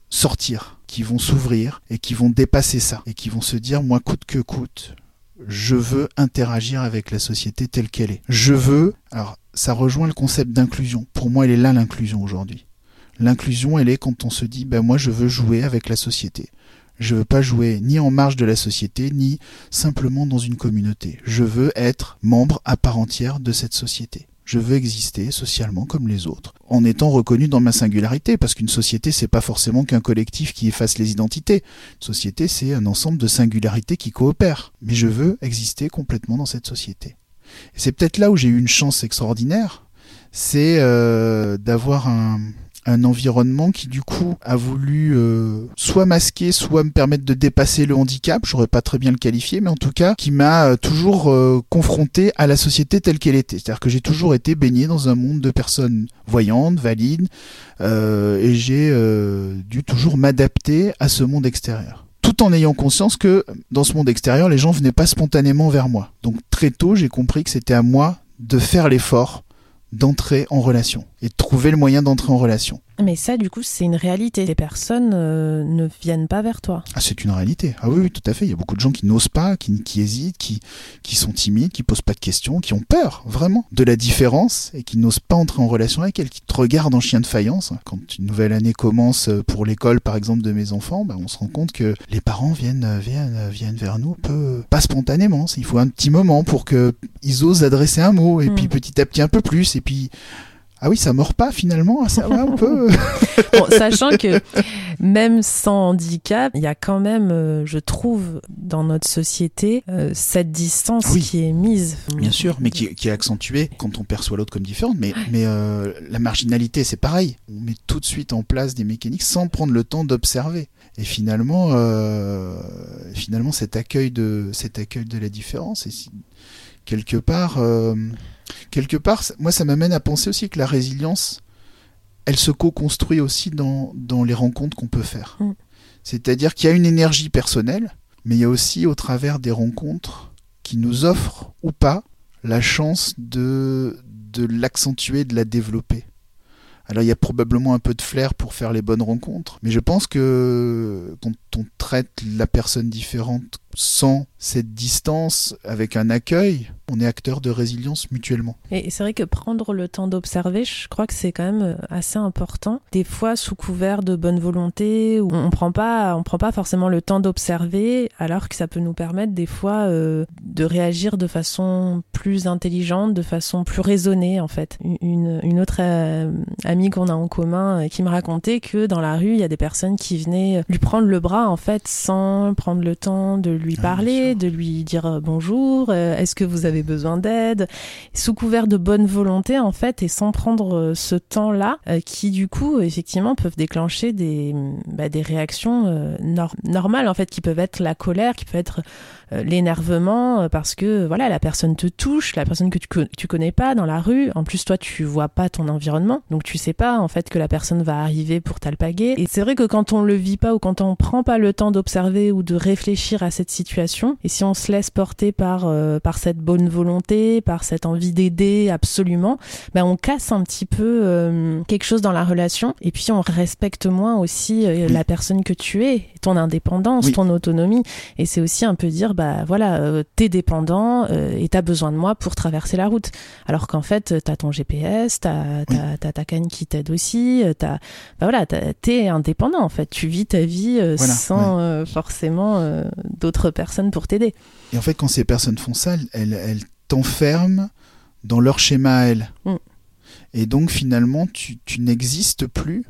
sortir, qui vont s'ouvrir et qui vont dépasser ça et qui vont se dire moi coûte que coûte, je veux interagir avec la société telle qu'elle est. Je veux, alors ça rejoint le concept d'inclusion. Pour moi, elle est là l'inclusion aujourd'hui. L'inclusion, elle est quand on se dit, ben moi je veux jouer avec la société. Je veux pas jouer ni en marge de la société, ni simplement dans une communauté. Je veux être membre à part entière de cette société. Je veux exister socialement comme les autres, en étant reconnu dans ma singularité, parce qu'une société, c'est pas forcément qu'un collectif qui efface les identités. Une société, c'est un ensemble de singularités qui coopèrent. Mais je veux exister complètement dans cette société. Et c'est peut-être là où j'ai eu une chance extraordinaire, c'est euh, d'avoir un, un environnement qui du coup a voulu euh, soit masquer, soit me permettre de dépasser le handicap, j'aurais pas très bien le qualifier, mais en tout cas qui m'a euh, toujours euh, confronté à la société telle qu'elle était. C'est-à-dire que j'ai toujours été baigné dans un monde de personnes voyantes, valides, et j'ai dû toujours m'adapter à ce monde extérieur tout en ayant conscience que dans ce monde extérieur, les gens venaient pas spontanément vers moi. Donc très tôt, j'ai compris que c'était à moi de faire l'effort d'entrer en relation et de trouver le moyen d'entrer en relation. Mais ça, du coup, c'est une réalité. Les personnes euh, ne viennent pas vers toi. Ah, c'est une réalité. Ah oui, oui, tout à fait. Il y a beaucoup de gens qui n'osent pas, qui, qui hésitent, qui, qui sont timides, qui posent pas de questions, qui ont peur, vraiment, de la différence et qui n'osent pas entrer en relation avec elle, qui te regardent en chien de faïence. Quand une nouvelle année commence euh, pour l'école, par exemple, de mes enfants, bah, on se rend compte que les parents viennent, euh, viennent, viennent vers nous peu, pas spontanément. Il faut un petit moment pour qu'ils osent adresser un mot et puis hmm. petit à petit un peu plus et puis ah oui, ça mord pas finalement, ça va un peu. sachant que même sans handicap, il y a quand même, euh, je trouve, dans notre société, euh, cette distance qui est mise. Bien sûr, mais qui, est accentuée quand on perçoit l'autre comme différente. Mais, mais euh, la marginalité, c'est pareil. On met tout de suite en place des mécaniques sans prendre le temps d'observer. Et finalement, finalement, cet accueil de cet accueil de la différence, et quelque part quelque part, moi, ça m'amène à penser aussi que la résilience, elle se co-construit aussi dans, dans les rencontres qu'on peut faire. Mm. C'est-à-dire qu'il y a une énergie personnelle, mais il y a aussi au travers des rencontres qui nous offrent ou pas la chance de, de l'accentuer, de la développer. Alors il y a probablement un peu de flair pour faire les bonnes rencontres, mais je pense que quand on traite la personne différente sans cette distance, avec un accueil, on est acteur de résilience mutuellement. Et c'est vrai que prendre le temps d'observer, je crois que c'est quand même euh, assez important. Des fois, sous couvert de bonne volonté, on prend pas, prend pas forcément le temps d'observer, alors que ça peut nous permettre des fois euh, de réagir de façon plus intelligente, de façon plus raisonnée en fait. Une, une autre euh, amie qu'on a en commun qui me racontait que dans la rue, il y a des personnes qui venaient lui prendre le bras en fait sans prendre le temps de lui ah, parler, de lui dire euh, bonjour, euh, est-ce que vous avez besoin d'aide, sous couvert de bonne volonté en fait et sans prendre euh, ce temps-là qui du coup effectivement peuvent déclencher des, bah, des réactions normales en fait qui peuvent être la colère, qui peut être l'énervement parce que voilà la personne te touche, la personne que tu, tu connais pas dans la rue, en plus toi tu vois pas ton environnement donc tu sais pas en fait que la personne va arriver pour t'alpaguer et c'est vrai que quand on le vit pas ou quand on prend pas le temps d'observer ou de réfléchir à cette situation. Et si on se laisse porter par euh, par cette bonne volonté, par cette envie d'aider absolument, ben on casse un petit peu euh, quelque chose dans la relation. Et puis on respecte moins aussi euh, la personne que tu es, ton indépendance, ton autonomie. Et c'est aussi un peu dire bah voilà, t'es dépendant et t'as besoin de moi pour traverser la route. Alors qu'en fait t'as ton GPS, t'as t'as ta canne qui t'aide aussi, t'as bah voilà, t'es indépendant en fait. Tu vis ta vie sans forcément d'autres personnes pour t'aider. Et en fait, quand ces personnes font ça, elles, elles t'enferment dans leur schéma à elles. Mm. Et donc finalement, tu, tu n'existes plus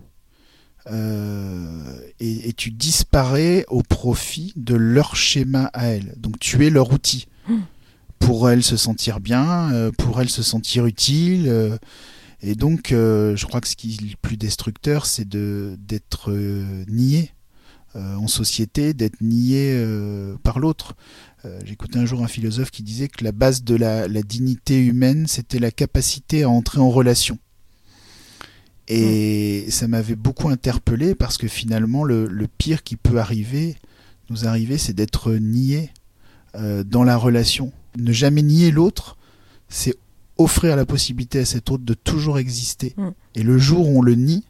euh, et, et, tu disparais au profit de leur schéma à elles. Donc tu es leur outil. Mmh. Pour elles se sentir bien, euh, pour elles se sentir utile. Euh, et donc, je crois que ce qui est le plus destructeur, c'est d'être nié en société, d'être nié par l'autre. J'écoutais un jour un philosophe qui disait que la base de la, la dignité humaine, c'était la capacité à entrer en relation. Et ça m'avait beaucoup interpellé parce que finalement, le, pire qui peut arriver, nous arriver, c'est d'être nié euh, dans la relation. Ne jamais nier l'autre, c'est offrir la possibilité à cet autre de toujours exister. Mm. Et le jour où on le nie,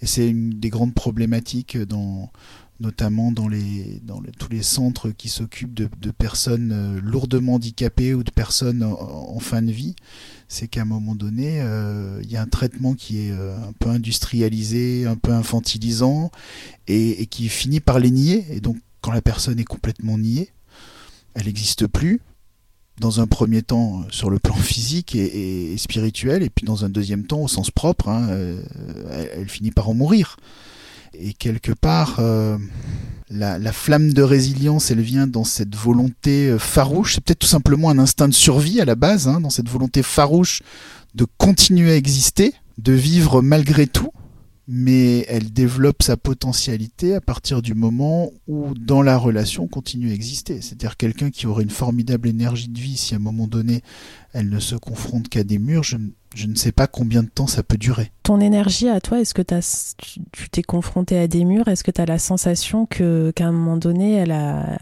et c'est une des grandes problématiques dans, notamment dans, tous les centres qui s'occupent de, personnes euh, lourdement handicapées ou de personnes en, fin de vie, c'est qu'à un moment donné, euh, il y a un traitement qui est euh, un peu industrialisé, un peu infantilisant, et, qui finit par les nier. Et donc, quand la personne est complètement niée, elle n'existe plus, dans un premier temps sur le plan physique et, spirituel, et puis dans un deuxième temps au sens propre, hein, elle, finit par en mourir. Et quelque part, euh, la, flamme de résilience, elle vient dans cette volonté euh, farouche. C'est peut-être tout simplement un instinct de survie à la base, hein, dans cette volonté farouche de continuer à exister, de vivre malgré tout. Mais elle développe sa potentialité à partir du moment où, dans la relation, continue à exister. C'est-à-dire quelqu'un qui aurait une formidable énergie de vie, si à un moment donné, elle ne se confronte qu'à des murs, je, je ne sais pas combien de temps ça peut durer. Ton énergie à toi, est-ce que tu t'es confronté à des murs? Est-ce que tu as la sensation que qu'à un moment donné, elle a,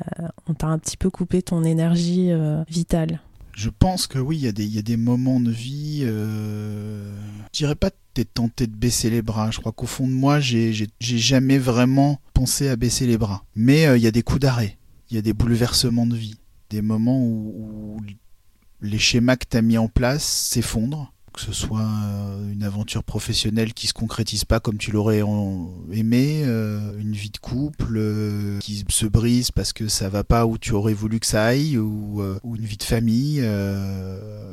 on t'a un petit peu coupé ton énergie euh, vitale? Je pense que oui, il y, y, a des moments de vie. Euh, je dirais pas t'es tenté de baisser les bras. Je crois qu'au fond de moi, j'ai jamais vraiment pensé à baisser les bras. Mais euh, il y a des coups d'arrêt. Il y a des bouleversements de vie. Des moments où, où les schémas que tu as mis en place s'effondrent que ce soit euh, une aventure professionnelle qui se concrétise pas comme tu l'aurais aimé, euh, une vie de couple euh, qui se brise parce que ça va pas où tu aurais voulu que ça aille, ou, une vie de famille.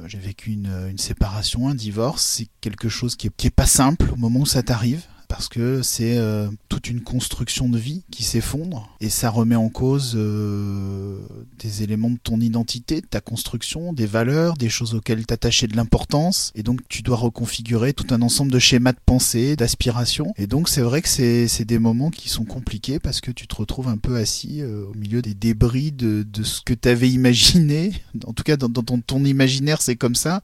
J'ai vécu une, séparation, un divorce, c'est quelque chose qui est pas simple au moment où ça t'arrive parce que c'est euh, toute une construction de vie qui s'effondre et ça remet en cause euh, des éléments de ton identité, de ta construction, des valeurs, des choses auxquelles t'attachais de l'importance. Et donc tu dois reconfigurer tout un ensemble de schémas de pensée, d'aspiration et donc c'est vrai que c'est des moments qui sont compliqués parce que tu te retrouves un peu assis euh, au milieu des débris de, de ce que tu avais imaginé, en tout cas dans, dans ton imaginaire c'est comme ça.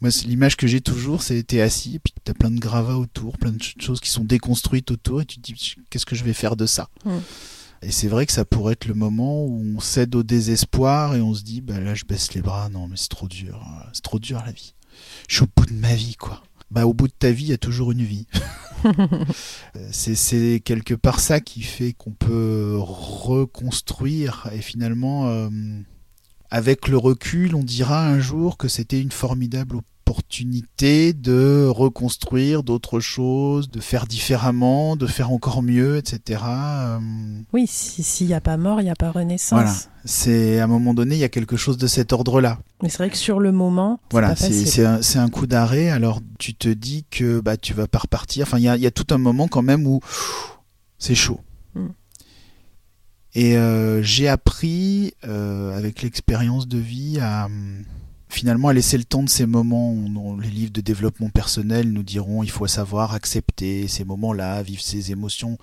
Moi l'image que j'ai toujours c'est t'es assis et puis t'as plein de gravats autour, plein de choses qui sont déconstruite autour et tu te dis qu'est-ce que je vais faire de ça mm. Et c'est vrai que ça pourrait être le moment où on cède au désespoir et on se dit bah là je baisse les bras, non mais c'est trop dur, hein. c'est trop dur la vie. Je suis au bout de ma vie quoi. Bah au bout de ta vie, il y a toujours une vie. Euh, c'est quelque part ça qui fait qu'on peut reconstruire et finalement euh, avec le recul, on dira un jour que c'était une formidable opportunité de reconstruire d'autres choses, de faire différemment, de faire encore mieux, etc. Euh. Oui, s'il n'y a pas mort, il n'y a pas renaissance. Voilà. C'est à un moment donné, il y a quelque chose de cet ordre-là. Mais c'est vrai que sur le moment, voilà, c'est un, un, coup d'arrêt. Alors tu te dis que bah tu vas pas repartir. Enfin, il y y a, tout un moment quand même où c'est chaud. Hmm. Et euh, j'ai appris euh, avec l'expérience de vie à finalement à laisser le temps de ces moments où les livres de développement personnel nous diront il faut savoir accepter ces moments-là, vivre ses émotions.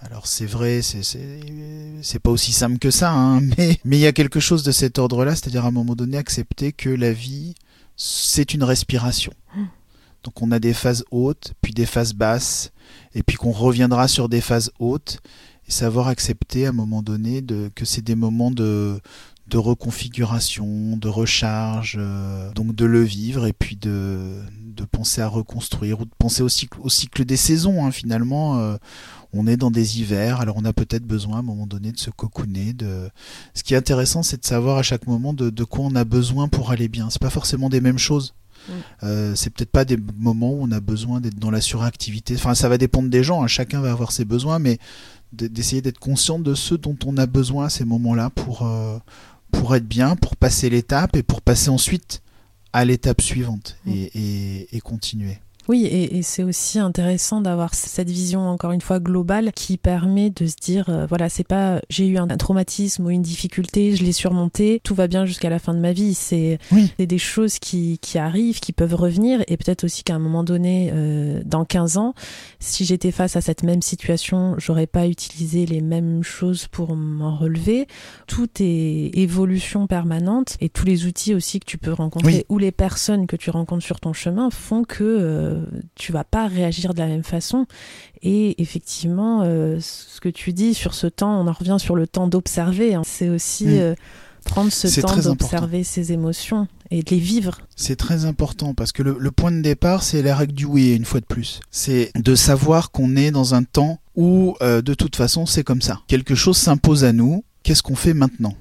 Alors c'est vrai, c'est pas aussi simple que ça, hein, mais mais il y a quelque chose de cet ordre-là, c'est-à-dire à un moment donné accepter que la vie c'est une respiration. Donc on a des phases hautes, puis des phases basses, et puis qu'on reviendra sur des phases hautes, et savoir accepter à un moment donné de, que c'est des moments de, de reconfiguration, de recharge, euh, donc de le vivre et puis de, de penser à reconstruire ou de penser au cycle, au cycle des saisons. Hein, finalement, euh, on est dans des hivers, alors on a peut-être besoin à un moment donné de se cocooner. De... Ce qui est intéressant, c'est de savoir à chaque moment de, de quoi on a besoin pour aller bien. C'est pas forcément des mêmes choses. Mm. Euh, c'est peut-être pas des moments où on a besoin d'être dans la suractivité. Enfin, ça va dépendre des gens. Hein. Chacun va avoir ses besoins, mais d'essayer d'être conscient de ce dont on a besoin à ces moments-là pour, pour être bien, pour passer l'étape et pour passer ensuite à l'étape suivante et, mm. continuer. Oui, et, c'est aussi intéressant d'avoir cette vision, encore une fois, globale qui permet de se dire, euh, voilà, c'est pas j'ai eu un, traumatisme ou une difficulté, je l'ai surmonté, tout va bien jusqu'à la fin de ma vie. C'est des choses qui, qui, arrivent, qui peuvent revenir, et peut-être aussi qu'à un moment donné, euh, dans 15 ans, si j'étais face à cette même situation, j'aurais pas utilisé les mêmes choses pour m'en relever. Tout est évolution permanente, et tous les outils aussi que tu peux rencontrer, ou les personnes que tu rencontres sur ton chemin, font que... Euh, tu vas pas réagir de la même façon. Et effectivement, euh, ce que tu dis sur ce temps, on en revient sur le temps d'observer. Hein. C'est aussi mm. euh, prendre ce temps d'observer ses émotions et de les vivre. C'est très important parce que le, point de départ, c'est la règle du oui, une fois de plus. C'est de savoir qu'on est dans un temps où, euh, de toute façon, c'est comme ça. Quelque chose s'impose à nous. Qu'est-ce qu'on fait maintenant?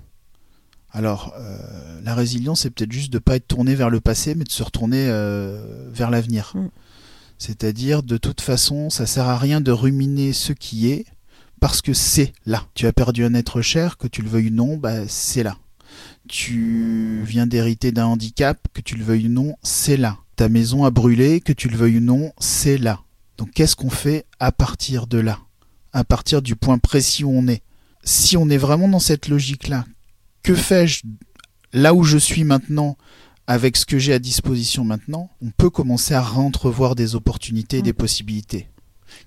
Alors, la résilience, c'est peut-être juste de ne pas être tourné vers le passé, mais de se retourner vers l'avenir. Mm. C'est-à-dire, de toute façon, ça sert à rien de ruminer ce qui est, parce que c'est là. Tu as perdu un être cher, que tu le veuilles ou non, bah, c'est là. Tu viens d'hériter d'un handicap, que tu le veuilles ou non, c'est là. Ta maison a brûlé, que tu le veuilles ou non, c'est là. Donc qu'est-ce qu'on fait à partir de là? À partir du point précis où on est Si on est vraiment dans cette logique-là, que fais-je là où je suis maintenant avec ce que j'ai à disposition maintenant, on peut commencer à réentrevoir des opportunités et des possibilités.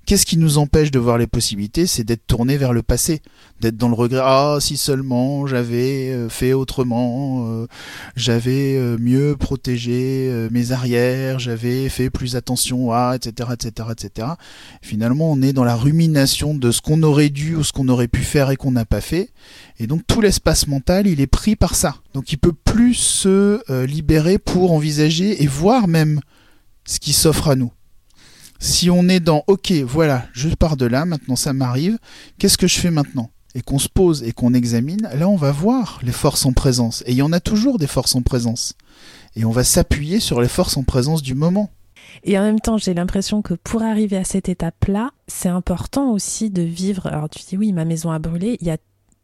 Qu'est-ce qui nous empêche de voir les possibilités C'est d'être tourné vers le passé, d'être dans le regret. Ah, si seulement j'avais euh, fait autrement, euh, j'avais euh, mieux protégé mes arrières, j'avais fait plus attention à, etc., etc., etc. Finalement, on est dans la rumination de ce qu'on aurait dû ou ce qu'on aurait pu faire et qu'on n'a pas fait. Et donc tout l'espace mental, il est pris par ça. Donc il peut plus se libérer pour envisager et voir même ce qui s'offre à nous. Si on est dans OK, voilà, je pars de là, maintenant ça m'arrive, qu'est-ce que je fais maintenant? Et qu'on se pose et qu'on examine, là on va voir les forces en présence. Et il y en a toujours des forces en présence. Et on va s'appuyer sur les forces en présence du moment. Et en même temps, j'ai l'impression que pour arriver à cette étape-là, c'est important aussi de vivre. Alors tu dis oui, ma maison a brûlé. Il y a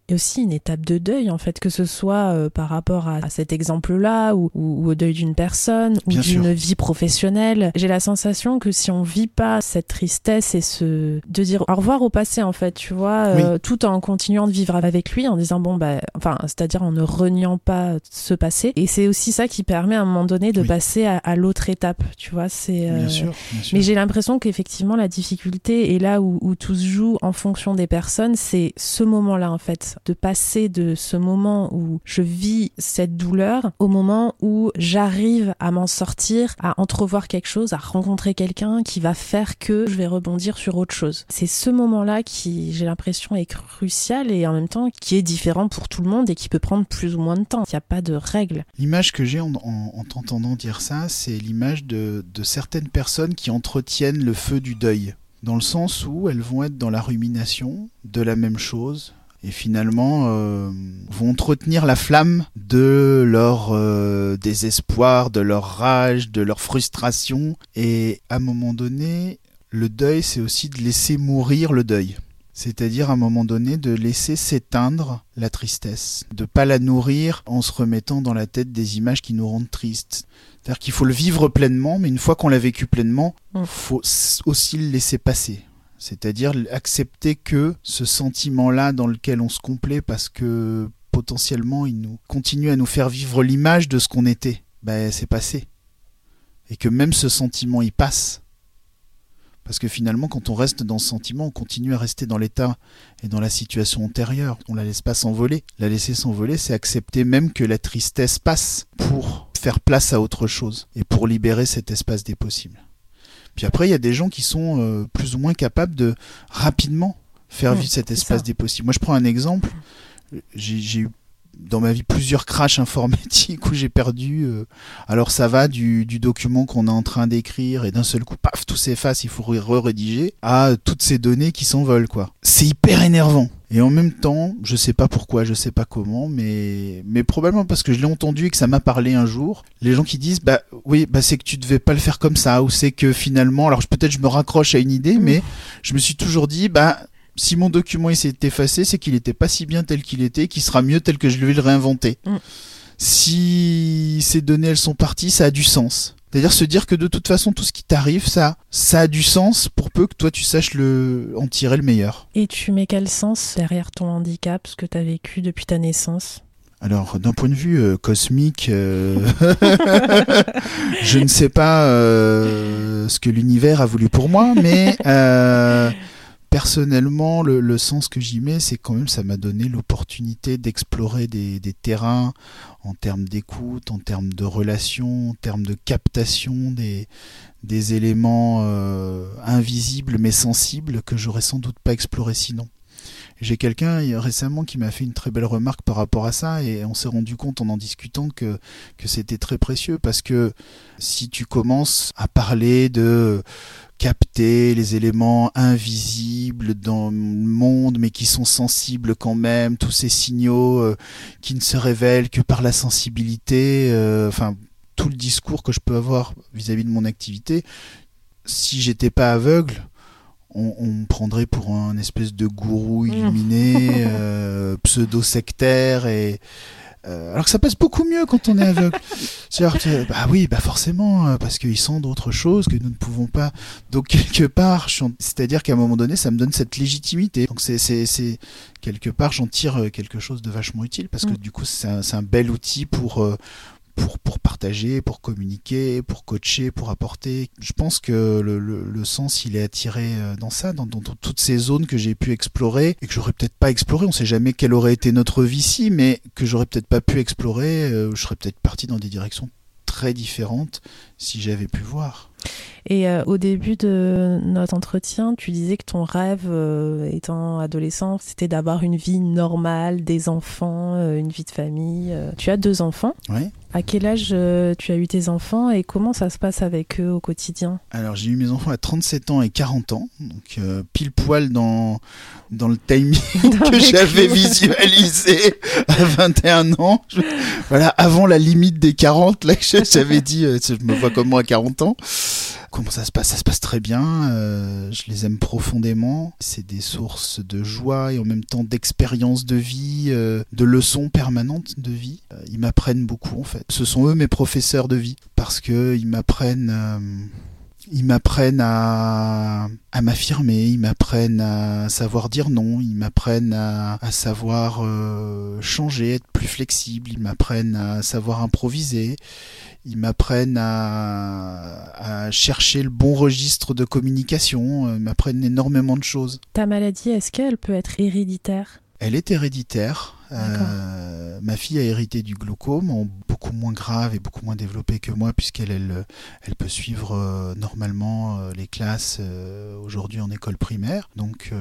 et aussi une étape de deuil en fait que ce soit euh, par rapport à, cet exemple-là ou, au deuil d'une personne ou d'une vie professionnelle. J'ai la sensation que si on vit pas cette tristesse et ce de dire au revoir au passé en fait tu vois euh, tout en continuant de vivre avec lui en disant bon bah enfin c'est-à-dire en ne reniant pas ce passé. Et c'est aussi ça qui permet à un moment donné de passer à, l'autre étape tu vois c'est euh, mais j'ai l'impression qu'effectivement la difficulté est là où, où tout se joue en fonction des personnes. C'est ce moment-là en fait de passer de ce moment où je vis cette douleur au moment où j'arrive à m'en sortir, à entrevoir quelque chose, à rencontrer quelqu'un qui va faire que je vais rebondir sur autre chose. C'est ce moment-là qui, j'ai l'impression, est crucial et en même temps qui est différent pour tout le monde et qui peut prendre plus ou moins de temps. Il n'y a pas de règle. L'image que j'ai en, t'entendant dire ça, c'est l'image de certaines personnes qui entretiennent le feu du deuil dans le sens où elles vont être dans la rumination de la même chose, et finalement euh, vont entretenir la flamme de leur euh, désespoir, de leur rage, de leur frustration. Et à un moment donné, le deuil, c'est aussi de laisser mourir le deuil. C'est-à-dire à un moment donné de laisser s'éteindre la tristesse, de pas la nourrir en se remettant dans la tête des images qui nous rendent tristes. C'est-à-dire qu'il faut le vivre pleinement, mais une fois qu'on l'a vécu pleinement, il mm. faut aussi le laisser passer. C'est-à-dire accepter que ce sentiment-là dans lequel on se complaît parce que potentiellement il nous continue à nous faire vivre l'image de ce qu'on était, ben c'est passé. Et que même ce sentiment il passe. Parce que finalement, quand on reste dans ce sentiment, on continue à rester dans l'état et dans la situation antérieure. On la laisse pas s'envoler. La laisser s'envoler, c'est accepter même que la tristesse passe pour faire place à autre chose et pour libérer cet espace des possibles. Puis après, il y a des gens qui sont euh, plus ou moins capables de rapidement faire vivre cet espace des possibles. Moi, je prends un exemple. J'ai eu dans ma vie plusieurs crashs informatiques où j'ai perdu. Euh, alors ça va du, du document qu'on est en train d'écrire et d'un seul coup, paf, tout s'efface, il faut re-rédiger, à toutes ces données qui s'envolent, quoi. C'est hyper énervant. Et en même temps, je sais pas pourquoi, je sais pas comment, mais, mais probablement parce que je l'ai entendu et que ça m'a parlé un jour. Les gens qui disent, bah oui, bah c'est que tu devais pas le faire comme ça, ou c'est que finalement, alors peut-être je me raccroche à une idée, mmh. mais je me suis toujours dit, bah si mon document s'est effacé, c'est qu'il n'était pas si bien tel qu'il était, qu'il sera mieux tel que je vais le réinventer. Mm. Si ces données elles sont parties, ça a du sens. C'est-à-dire se dire que de toute façon, tout ce qui t'arrive, ça, ça a du sens pour peu que toi tu saches le, en tirer le meilleur. Et tu mets quel sens derrière ton handicap, ce que tu as vécu depuis ta naissance? Alors, d'un point de vue euh, cosmique, euh, je ne sais pas euh, ce que l'univers a voulu pour moi, mais personnellement, le, sens que j'y mets, c'est quand même ça m'a donné l'opportunité d'explorer des, terrains en termes d'écoute, en termes de relations, en termes de captation des, des éléments invisibles mais sensibles que j'aurais sans doute pas exploré sinon. J'ai quelqu'un récemment qui m'a fait une très belle remarque par rapport à ça et on s'est rendu compte en en discutant que, que c'était très précieux parce que si tu commences à parler de capter les éléments invisibles dans le monde mais qui sont sensibles quand même, tous ces signaux euh, qui ne se révèlent que par la sensibilité, euh, enfin tout le discours que je peux avoir vis-à-vis -vis de mon activité, si j'étais pas aveugle, on, me prendrait pour un espèce de gourou mmh. illuminé, euh, pseudo-sectaire et euh, alors que ça passe beaucoup mieux quand on est aveugle. bah oui, bah forcément, euh, parce qu'ils sont d'autres choses que nous ne pouvons pas. Donc quelque part, c'est-à-dire qu'à un moment donné, ça me donne cette légitimité. Donc c'est, c'est, quelque part, j'en tire quelque chose de vachement utile parce que mmh. du coup, c'est un, un, bel outil pour pour, pour partager, pour communiquer, pour coacher, pour apporter. Je pense que le, le, sens, il est attiré euh, dans ça, dans, dans, toutes ces zones que j'ai pu explorer et que j'aurais peut-être pas exploré. On sait jamais quelle aurait été notre vie ici, mais que j'aurais peut-être pas pu explorer. Euh, je serais peut-être parti dans des directions très différentes si j'avais pu voir. Et euh, au début de notre entretien, tu disais que ton rêve, euh, étant adolescent, c'était d'avoir une vie normale, des enfants, euh, une vie de famille. Tu as deux enfants. Oui. À quel âge tu as eu tes enfants et comment ça se passe avec eux au quotidien? Alors j'ai eu mes enfants à 37 ans et 40 ans, donc pile poil dans, dans le timing que j'avais visualisé à 21 ans. voilà, avant la limite des 40, là j'avais dit, je me vois comme moi à 40 ans. Comment ça se passe? Ça se passe très bien. Euh, je les aime profondément. C'est des sources de joie et en même temps d'expérience de vie, euh, de leçons permanentes de vie. Euh, ils m'apprennent beaucoup en fait. Ce sont eux mes professeurs de vie parce que ils m'apprennent ils m'apprennent à, à m'affirmer, ils m'apprennent à savoir dire non, ils m'apprennent à, à savoir euh, changer, être plus flexible, ils m'apprennent à savoir improviser, ils m'apprennent à, à, chercher le bon registre de communication, ils m'apprennent énormément de choses. Ta maladie, est-ce qu'elle peut être héréditaire? Elle est héréditaire. Euh, ma fille a hérité du glaucome, beaucoup moins grave et beaucoup moins développé que moi, puisqu'elle elle, peut suivre euh, normalement euh, les classes aujourd'hui en école primaire. Donc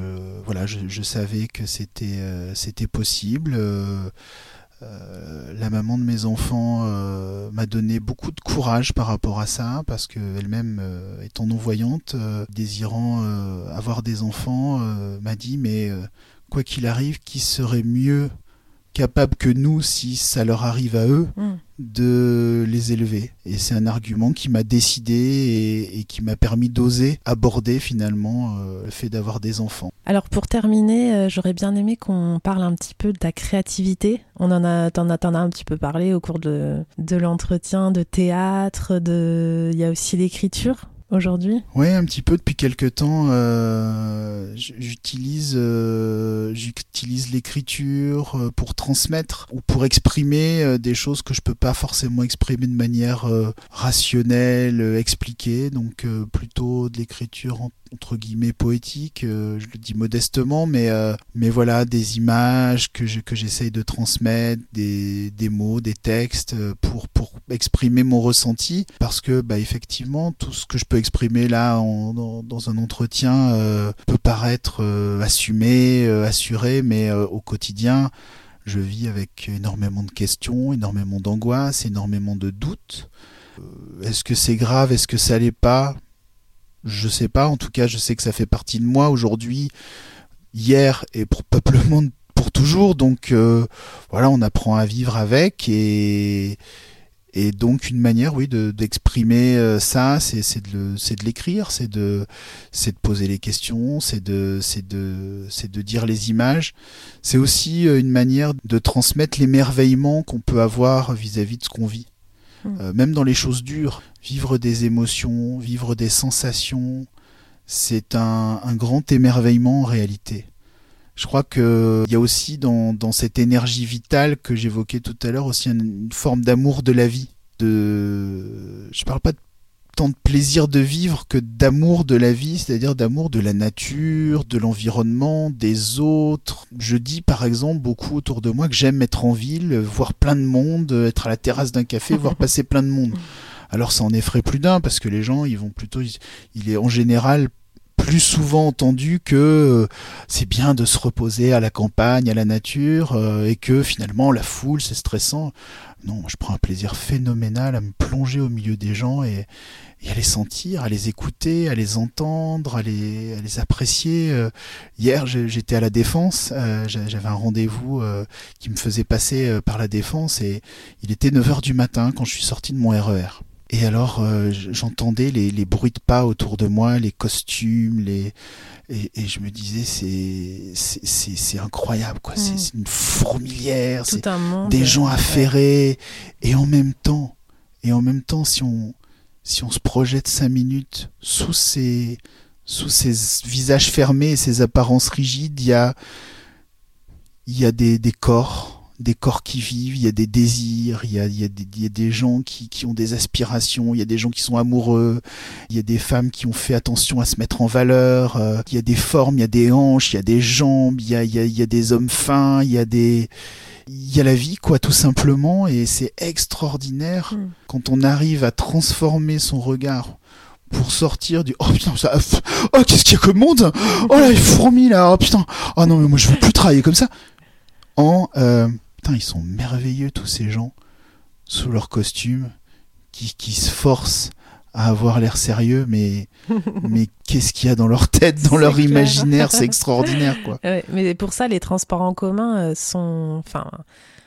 voilà, je, je, savais que c'était c'était possible. la maman de mes enfants m'a donné beaucoup de courage par rapport à ça, parce qu'elle-même, étant non-voyante, désirant avoir des enfants, m'a dit, mais quoi qu'il arrive, qui serait mieux capables que nous, si ça leur arrive à eux, mm. de les élever. Et c'est un argument qui m'a décidé et, qui m'a permis d'oser aborder finalement euh, le fait d'avoir des enfants. Alors pour terminer, euh, j'aurais bien aimé qu'on parle un petit peu de ta créativité. On en a, t'en as, un petit peu parlé au cours de, de l'entretien, de théâtre, de, il y a aussi l'écriture aujourd'hui Oui, un petit peu depuis quelques temps. Euh, j'utilise euh, j'utilise l'écriture euh, pour transmettre ou pour exprimer des choses que je peux pas forcément exprimer de manière rationnelle, expliquée. Donc plutôt de l'écriture entre guillemets poétique, je le dis modestement, mais mais voilà des images que que j'essaye de transmettre, des, des mots, des textes pour pour exprimer mon ressenti, parce que bah effectivement tout ce que je peux exprimer là dans, un entretien euh, peut paraître euh, assumé, euh, assuré, mais au quotidien, je vis avec énormément de questions, énormément d'angoisse, énormément de doutes. Est-ce que c'est grave? Est-ce que ça l'est pas? Je sais pas. En tout cas, je sais que ça fait partie de moi aujourd'hui, hier et probablement pour toujours. Donc voilà, on apprend à vivre avec et et donc une manière, oui, d'exprimer euh, ça, c'est de, de l'écrire, c'est de, de poser les questions, c'est de, de, de dire les images. C'est aussi euh, une manière de transmettre l'émerveillement qu'on peut avoir vis-à-vis de ce qu'on vit. euh, même dans les choses dures, vivre des émotions, vivre des sensations, c'est un, grand émerveillement en réalité. Je crois qu'il y a aussi dans, cette énergie vitale que j'évoquais tout à l'heure aussi une, forme d'amour de la vie. De, je parle pas de tant de plaisir de vivre que d'amour de la vie, c'est-à-dire d'amour de la nature, de l'environnement, des autres. Je dis par exemple beaucoup autour de moi que j'aime être en ville, voir plein de monde, être à la terrasse d'un café, voir passer plein de monde. Alors ça en effraie plus d'un parce que les gens, ils vont plutôt, il est en général plus souvent entendu que euh, c'est bien de se reposer à la campagne, à la nature, euh, et que finalement la foule c'est stressant. Non, je prends un plaisir phénoménal à me plonger au milieu des gens et, à les sentir, à les écouter, à les entendre, à les, apprécier. Euh, hier, j'étais à la Défense, j'avais un rendez-vous qui me faisait passer par la Défense et il était 9h du matin quand je suis sorti de mon RER. Et alors, euh, j'entendais les, les, bruits de pas autour de moi, les costumes, les et, et je me disais c'est c'est incroyable quoi. Mm. C'est une fourmilière, c'est des gens affairés et en même temps et en même temps si on si on se projette cinq minutes sous ces sous ces visages fermés, ces apparences rigides, il y a il y a des, des corps des corps qui vivent, il y a des désirs, il y a, il y a, des, il y a des, gens qui, qui, ont des aspirations, il y a des gens qui sont amoureux, il y a des femmes qui ont fait attention à se mettre en valeur, euh, il y a des formes, il y a des hanches, il y a des jambes, il y a, il y a, il y a des hommes fins, il y a des... Il y a la vie, quoi, tout simplement, et c'est extraordinaire hmm. quand on arrive à transformer son regard pour sortir du oh putain ça oh qu'est-ce qu'il y a comme monde oh là les fourmis là oh putain oh non mais moi je veux plus travailler comme ça en euh, ils sont merveilleux tous ces gens sous leurs costumes qui, qui se forcent à avoir l'air sérieux, mais, mais qu'est-ce qu'il y a dans leur tête, dans leur imaginaire, c'est extraordinaire, quoi. mais pour ça, les transports en commun euh, sont, enfin,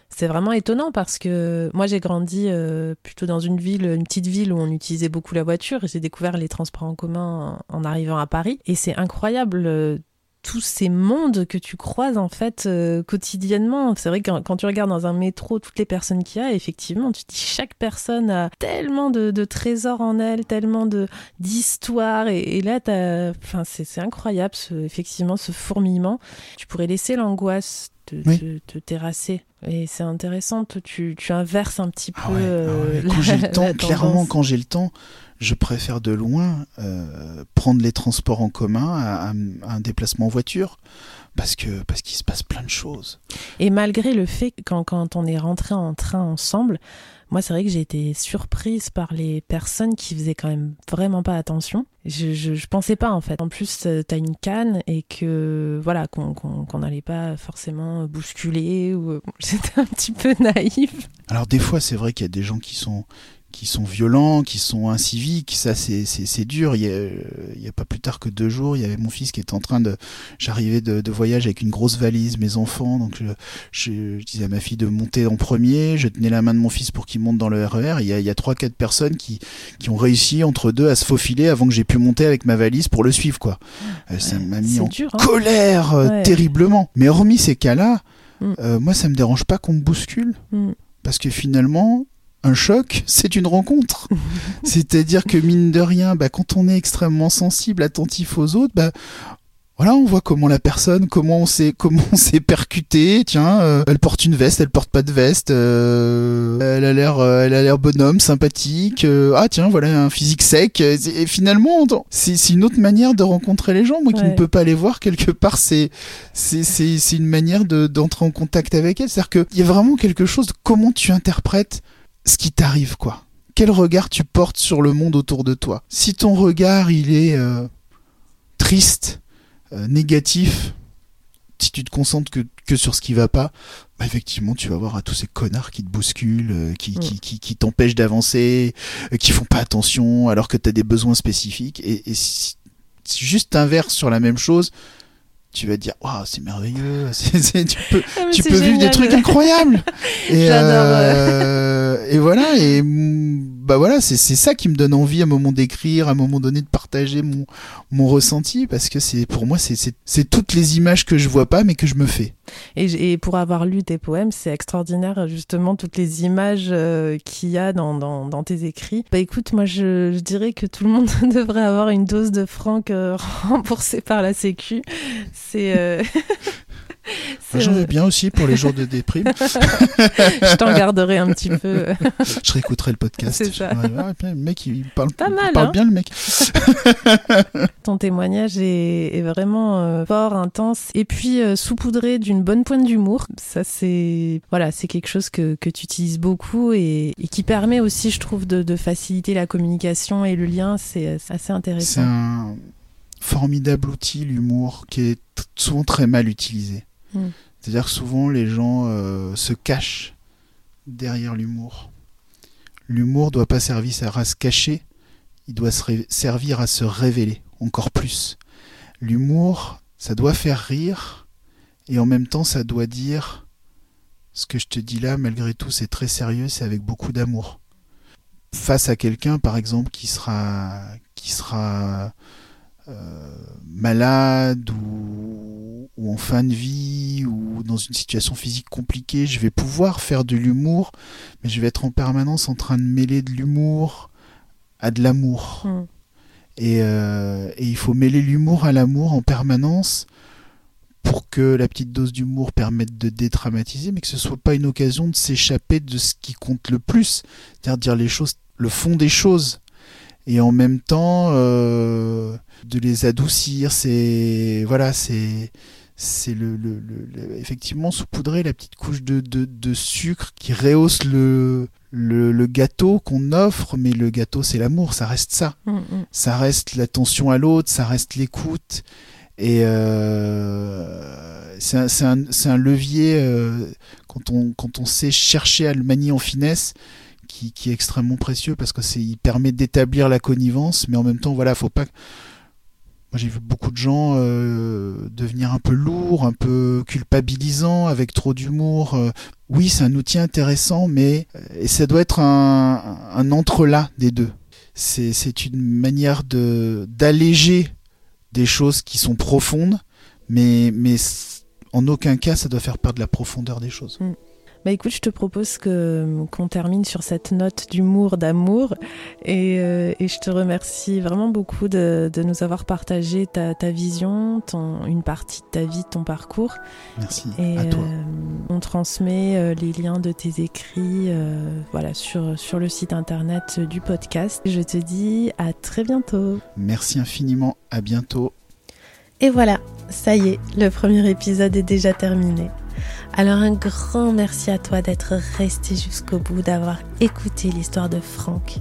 c'est vraiment étonnant parce que moi j'ai grandi euh, plutôt dans une ville, une petite ville où on utilisait beaucoup la voiture et j'ai découvert les transports en commun en, en arrivant à Paris et c'est incroyable euh, tous ces mondes que tu croises en fait euh, quotidiennement. C'est vrai que quand, tu regardes dans un métro toutes les personnes qu'il y a, effectivement, tu te dis chaque personne a tellement de, trésors en elle, tellement de d'histoires et, là, enfin, c'est incroyable, ce, effectivement, ce fourmillement. Tu pourrais laisser l'angoisse te, terrasser. Et c'est intéressant, tu, tu, inverses un petit ah peu. Quand j'ai le temps, clairement, quand j'ai le temps, je préfère de loin euh, prendre les transports en commun à, un déplacement en voiture parce que parce qu'il se passe plein de choses. Et malgré le fait que quand, quand on est rentré en train ensemble, moi c'est vrai que j'ai été surprise par les personnes qui faisaient quand même vraiment pas attention. Je, je, je pensais pas en fait. En plus, euh, tu as une canne et que voilà qu'on n'allait pas forcément bousculer ou j'étais un petit peu naïve. Alors des fois, c'est vrai qu'il y a des gens qui sont qui sont violents, qui sont inciviques, ça c'est c'est dur. Il y, a, il y a pas plus tard que deux jours, il y avait mon fils qui était en train de, j'arrivais de, de, voyage avec une grosse valise, mes enfants, donc je, je, disais à ma fille de monter en premier, je tenais la main de mon fils pour qu'il monte dans le RER. E il y a, il y a trois quatre personnes qui qui ont réussi entre deux à se faufiler avant que j'ai pu monter avec ma valise pour le suivre quoi. Euh, ça m'a mis en hein. colère euh, terriblement. Mais hormis ces cas-là, mm. euh, moi ça me dérange pas qu'on me bouscule. Mm. Parce que finalement, un choc, c'est une rencontre. C'est-à-dire que mine de rien, bah, quand on est extrêmement sensible, attentif aux autres, bah, voilà, on voit comment la personne, comment on s'est, comment on s'est percuté. Tiens, euh, elle porte une veste, elle porte pas de veste. Euh, elle a l'air, euh, elle a l'air bonhomme, sympathique. ah tiens, voilà un physique sec. Et, finalement, c'est, une autre manière de rencontrer les gens. Moi qui ne peux pas les voir quelque part, c'est, c'est, c'est, une manière de d'entrer en contact avec elles. C'est-à-dire qu'il y a vraiment quelque chose de comment tu interprètes ce qui t'arrive, quoi. Quel regard tu portes sur le monde autour de toi? Si ton regard, il est euh, triste, euh, négatif, si tu te concentres que, que, sur ce qui va pas, bah effectivement, tu vas voir à tous ces connards qui te bousculent, euh, qui, qui, qui, qui t'empêchent d'avancer, qui font pas attention alors que tu as des besoins spécifiques. Et, et si, si juste t'inverses sur la même chose, tu vas te dire waouh c'est merveilleux tu peux ah, tu peux vivre des trucs incroyables. Et euh, et voilà et bah voilà, c'est ça qui me donne envie à un moment d'écrire, à un moment donné de partager mon, ressenti, parce que c'est pour moi, c'est toutes les images que je vois pas, mais que je me fais. Et, et pour avoir lu tes poèmes, c'est extraordinaire, justement, toutes les images euh, qu'il y a dans, dans, tes écrits. Bah écoute, moi, je, dirais que tout le monde devrait avoir une dose de franc euh, remboursée par la Sécu. C'est. Euh... J'en veux bien aussi pour les jours de déprime. je t'en garderai un petit peu. je réécouterai le podcast. C'est ça. le mec, il parle, Pas mal, parle hein. bien, le mec. Ton témoignage est, vraiment euh, fort, intense, et puis euh, saupoudré d'une bonne pointe d'humour. Ça, c'est voilà, c'est quelque chose que, que tu utilises beaucoup et, qui permet aussi, je trouve, de, de faciliter la communication et le lien. C'est assez intéressant. C'est un formidable outil, l'humour, qui est souvent très mal utilisé. Mm. C'est-à-dire que souvent les gens euh, se cachent derrière l'humour. L'humour doit pas servir à se cacher, il doit servir à se révéler encore plus. L'humour, ça doit faire rire et en même temps ça doit dire ce que je te dis là, malgré tout, c'est très sérieux, c'est avec beaucoup d'amour. Face à quelqu'un, par exemple, qui sera, qui sera malade ou, en fin de vie ou dans une situation physique compliquée, je vais pouvoir faire de l'humour, mais je vais être en permanence en train de mêler de l'humour à de l'amour. Hmm. Euh, et, il faut mêler l'humour à l'amour en permanence pour que la petite dose d'humour permette de dédramatiser, mais que ce soit pas une occasion de s'échapper de ce qui compte le plus, c'est-à-dire dire les choses, le fond des choses et en même temps euh, de les adoucir. C'est voilà, c'est c'est le, le, le, effectivement saupoudrer la petite couche de, de, de sucre qui rehausse le, le, le gâteau qu'on offre, mais le gâteau c'est l'amour, ça reste ça. Mm, mm. Ça reste l'attention à l'autre, ça reste l'écoute. Et euh, c'est un, un, un, levier, euh, quand, on, quand on sait chercher à le manier en finesse, qui, est extrêmement précieux parce que c'est il permet d'établir la connivence, mais en même temps, voilà, faut pas. Moi, j'ai vu beaucoup de gens euh, devenir un peu lourds, un peu culpabilisants, avec trop d'humour. Euh. oui, c'est un outil intéressant, mais et ça doit être un, un entrelac des deux. C'est, une manière de d'alléger des choses qui sont profondes, mais mais en aucun cas ça doit faire perdre la profondeur des choses. Mm. Bah écoute, je te propose que qu'on termine sur cette note d'humour, d'amour, et, euh, et, je te remercie vraiment beaucoup de, de nous avoir partagé ta, ta, vision, ton, une partie de ta vie, de ton parcours. Merci. Et à toi. Euh, on transmet euh, les liens de tes écrits, voilà, sur sur le site internet du podcast. Je te dis à très bientôt. Merci infiniment. À bientôt. Et voilà, ça y est, le premier épisode est déjà terminé. Alors un grand merci à toi d'être resté jusqu'au bout, d'avoir écouté l'histoire de Franck.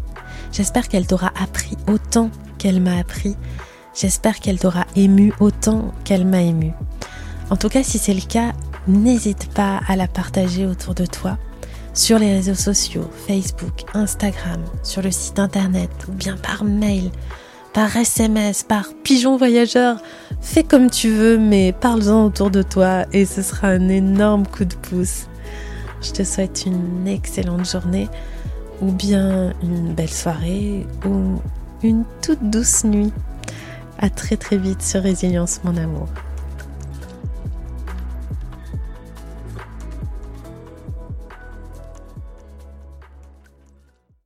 J'espère qu'elle t'aura appris autant qu'elle m'a appris. J'espère qu'elle t'aura ému autant qu'elle m'a ému. En tout cas, si c'est le cas, n'hésite pas à la partager autour de toi sur les réseaux sociaux, Facebook, Instagram, sur le site internet ou bien par mail par SMS, par pigeon voyageur. Fais comme tu veux, mais parle-en autour de toi et ce sera un énorme coup de pouce. Je te souhaite une excellente journée ou bien une belle soirée ou une toute douce nuit. À très très vite sur Résilience mon amour.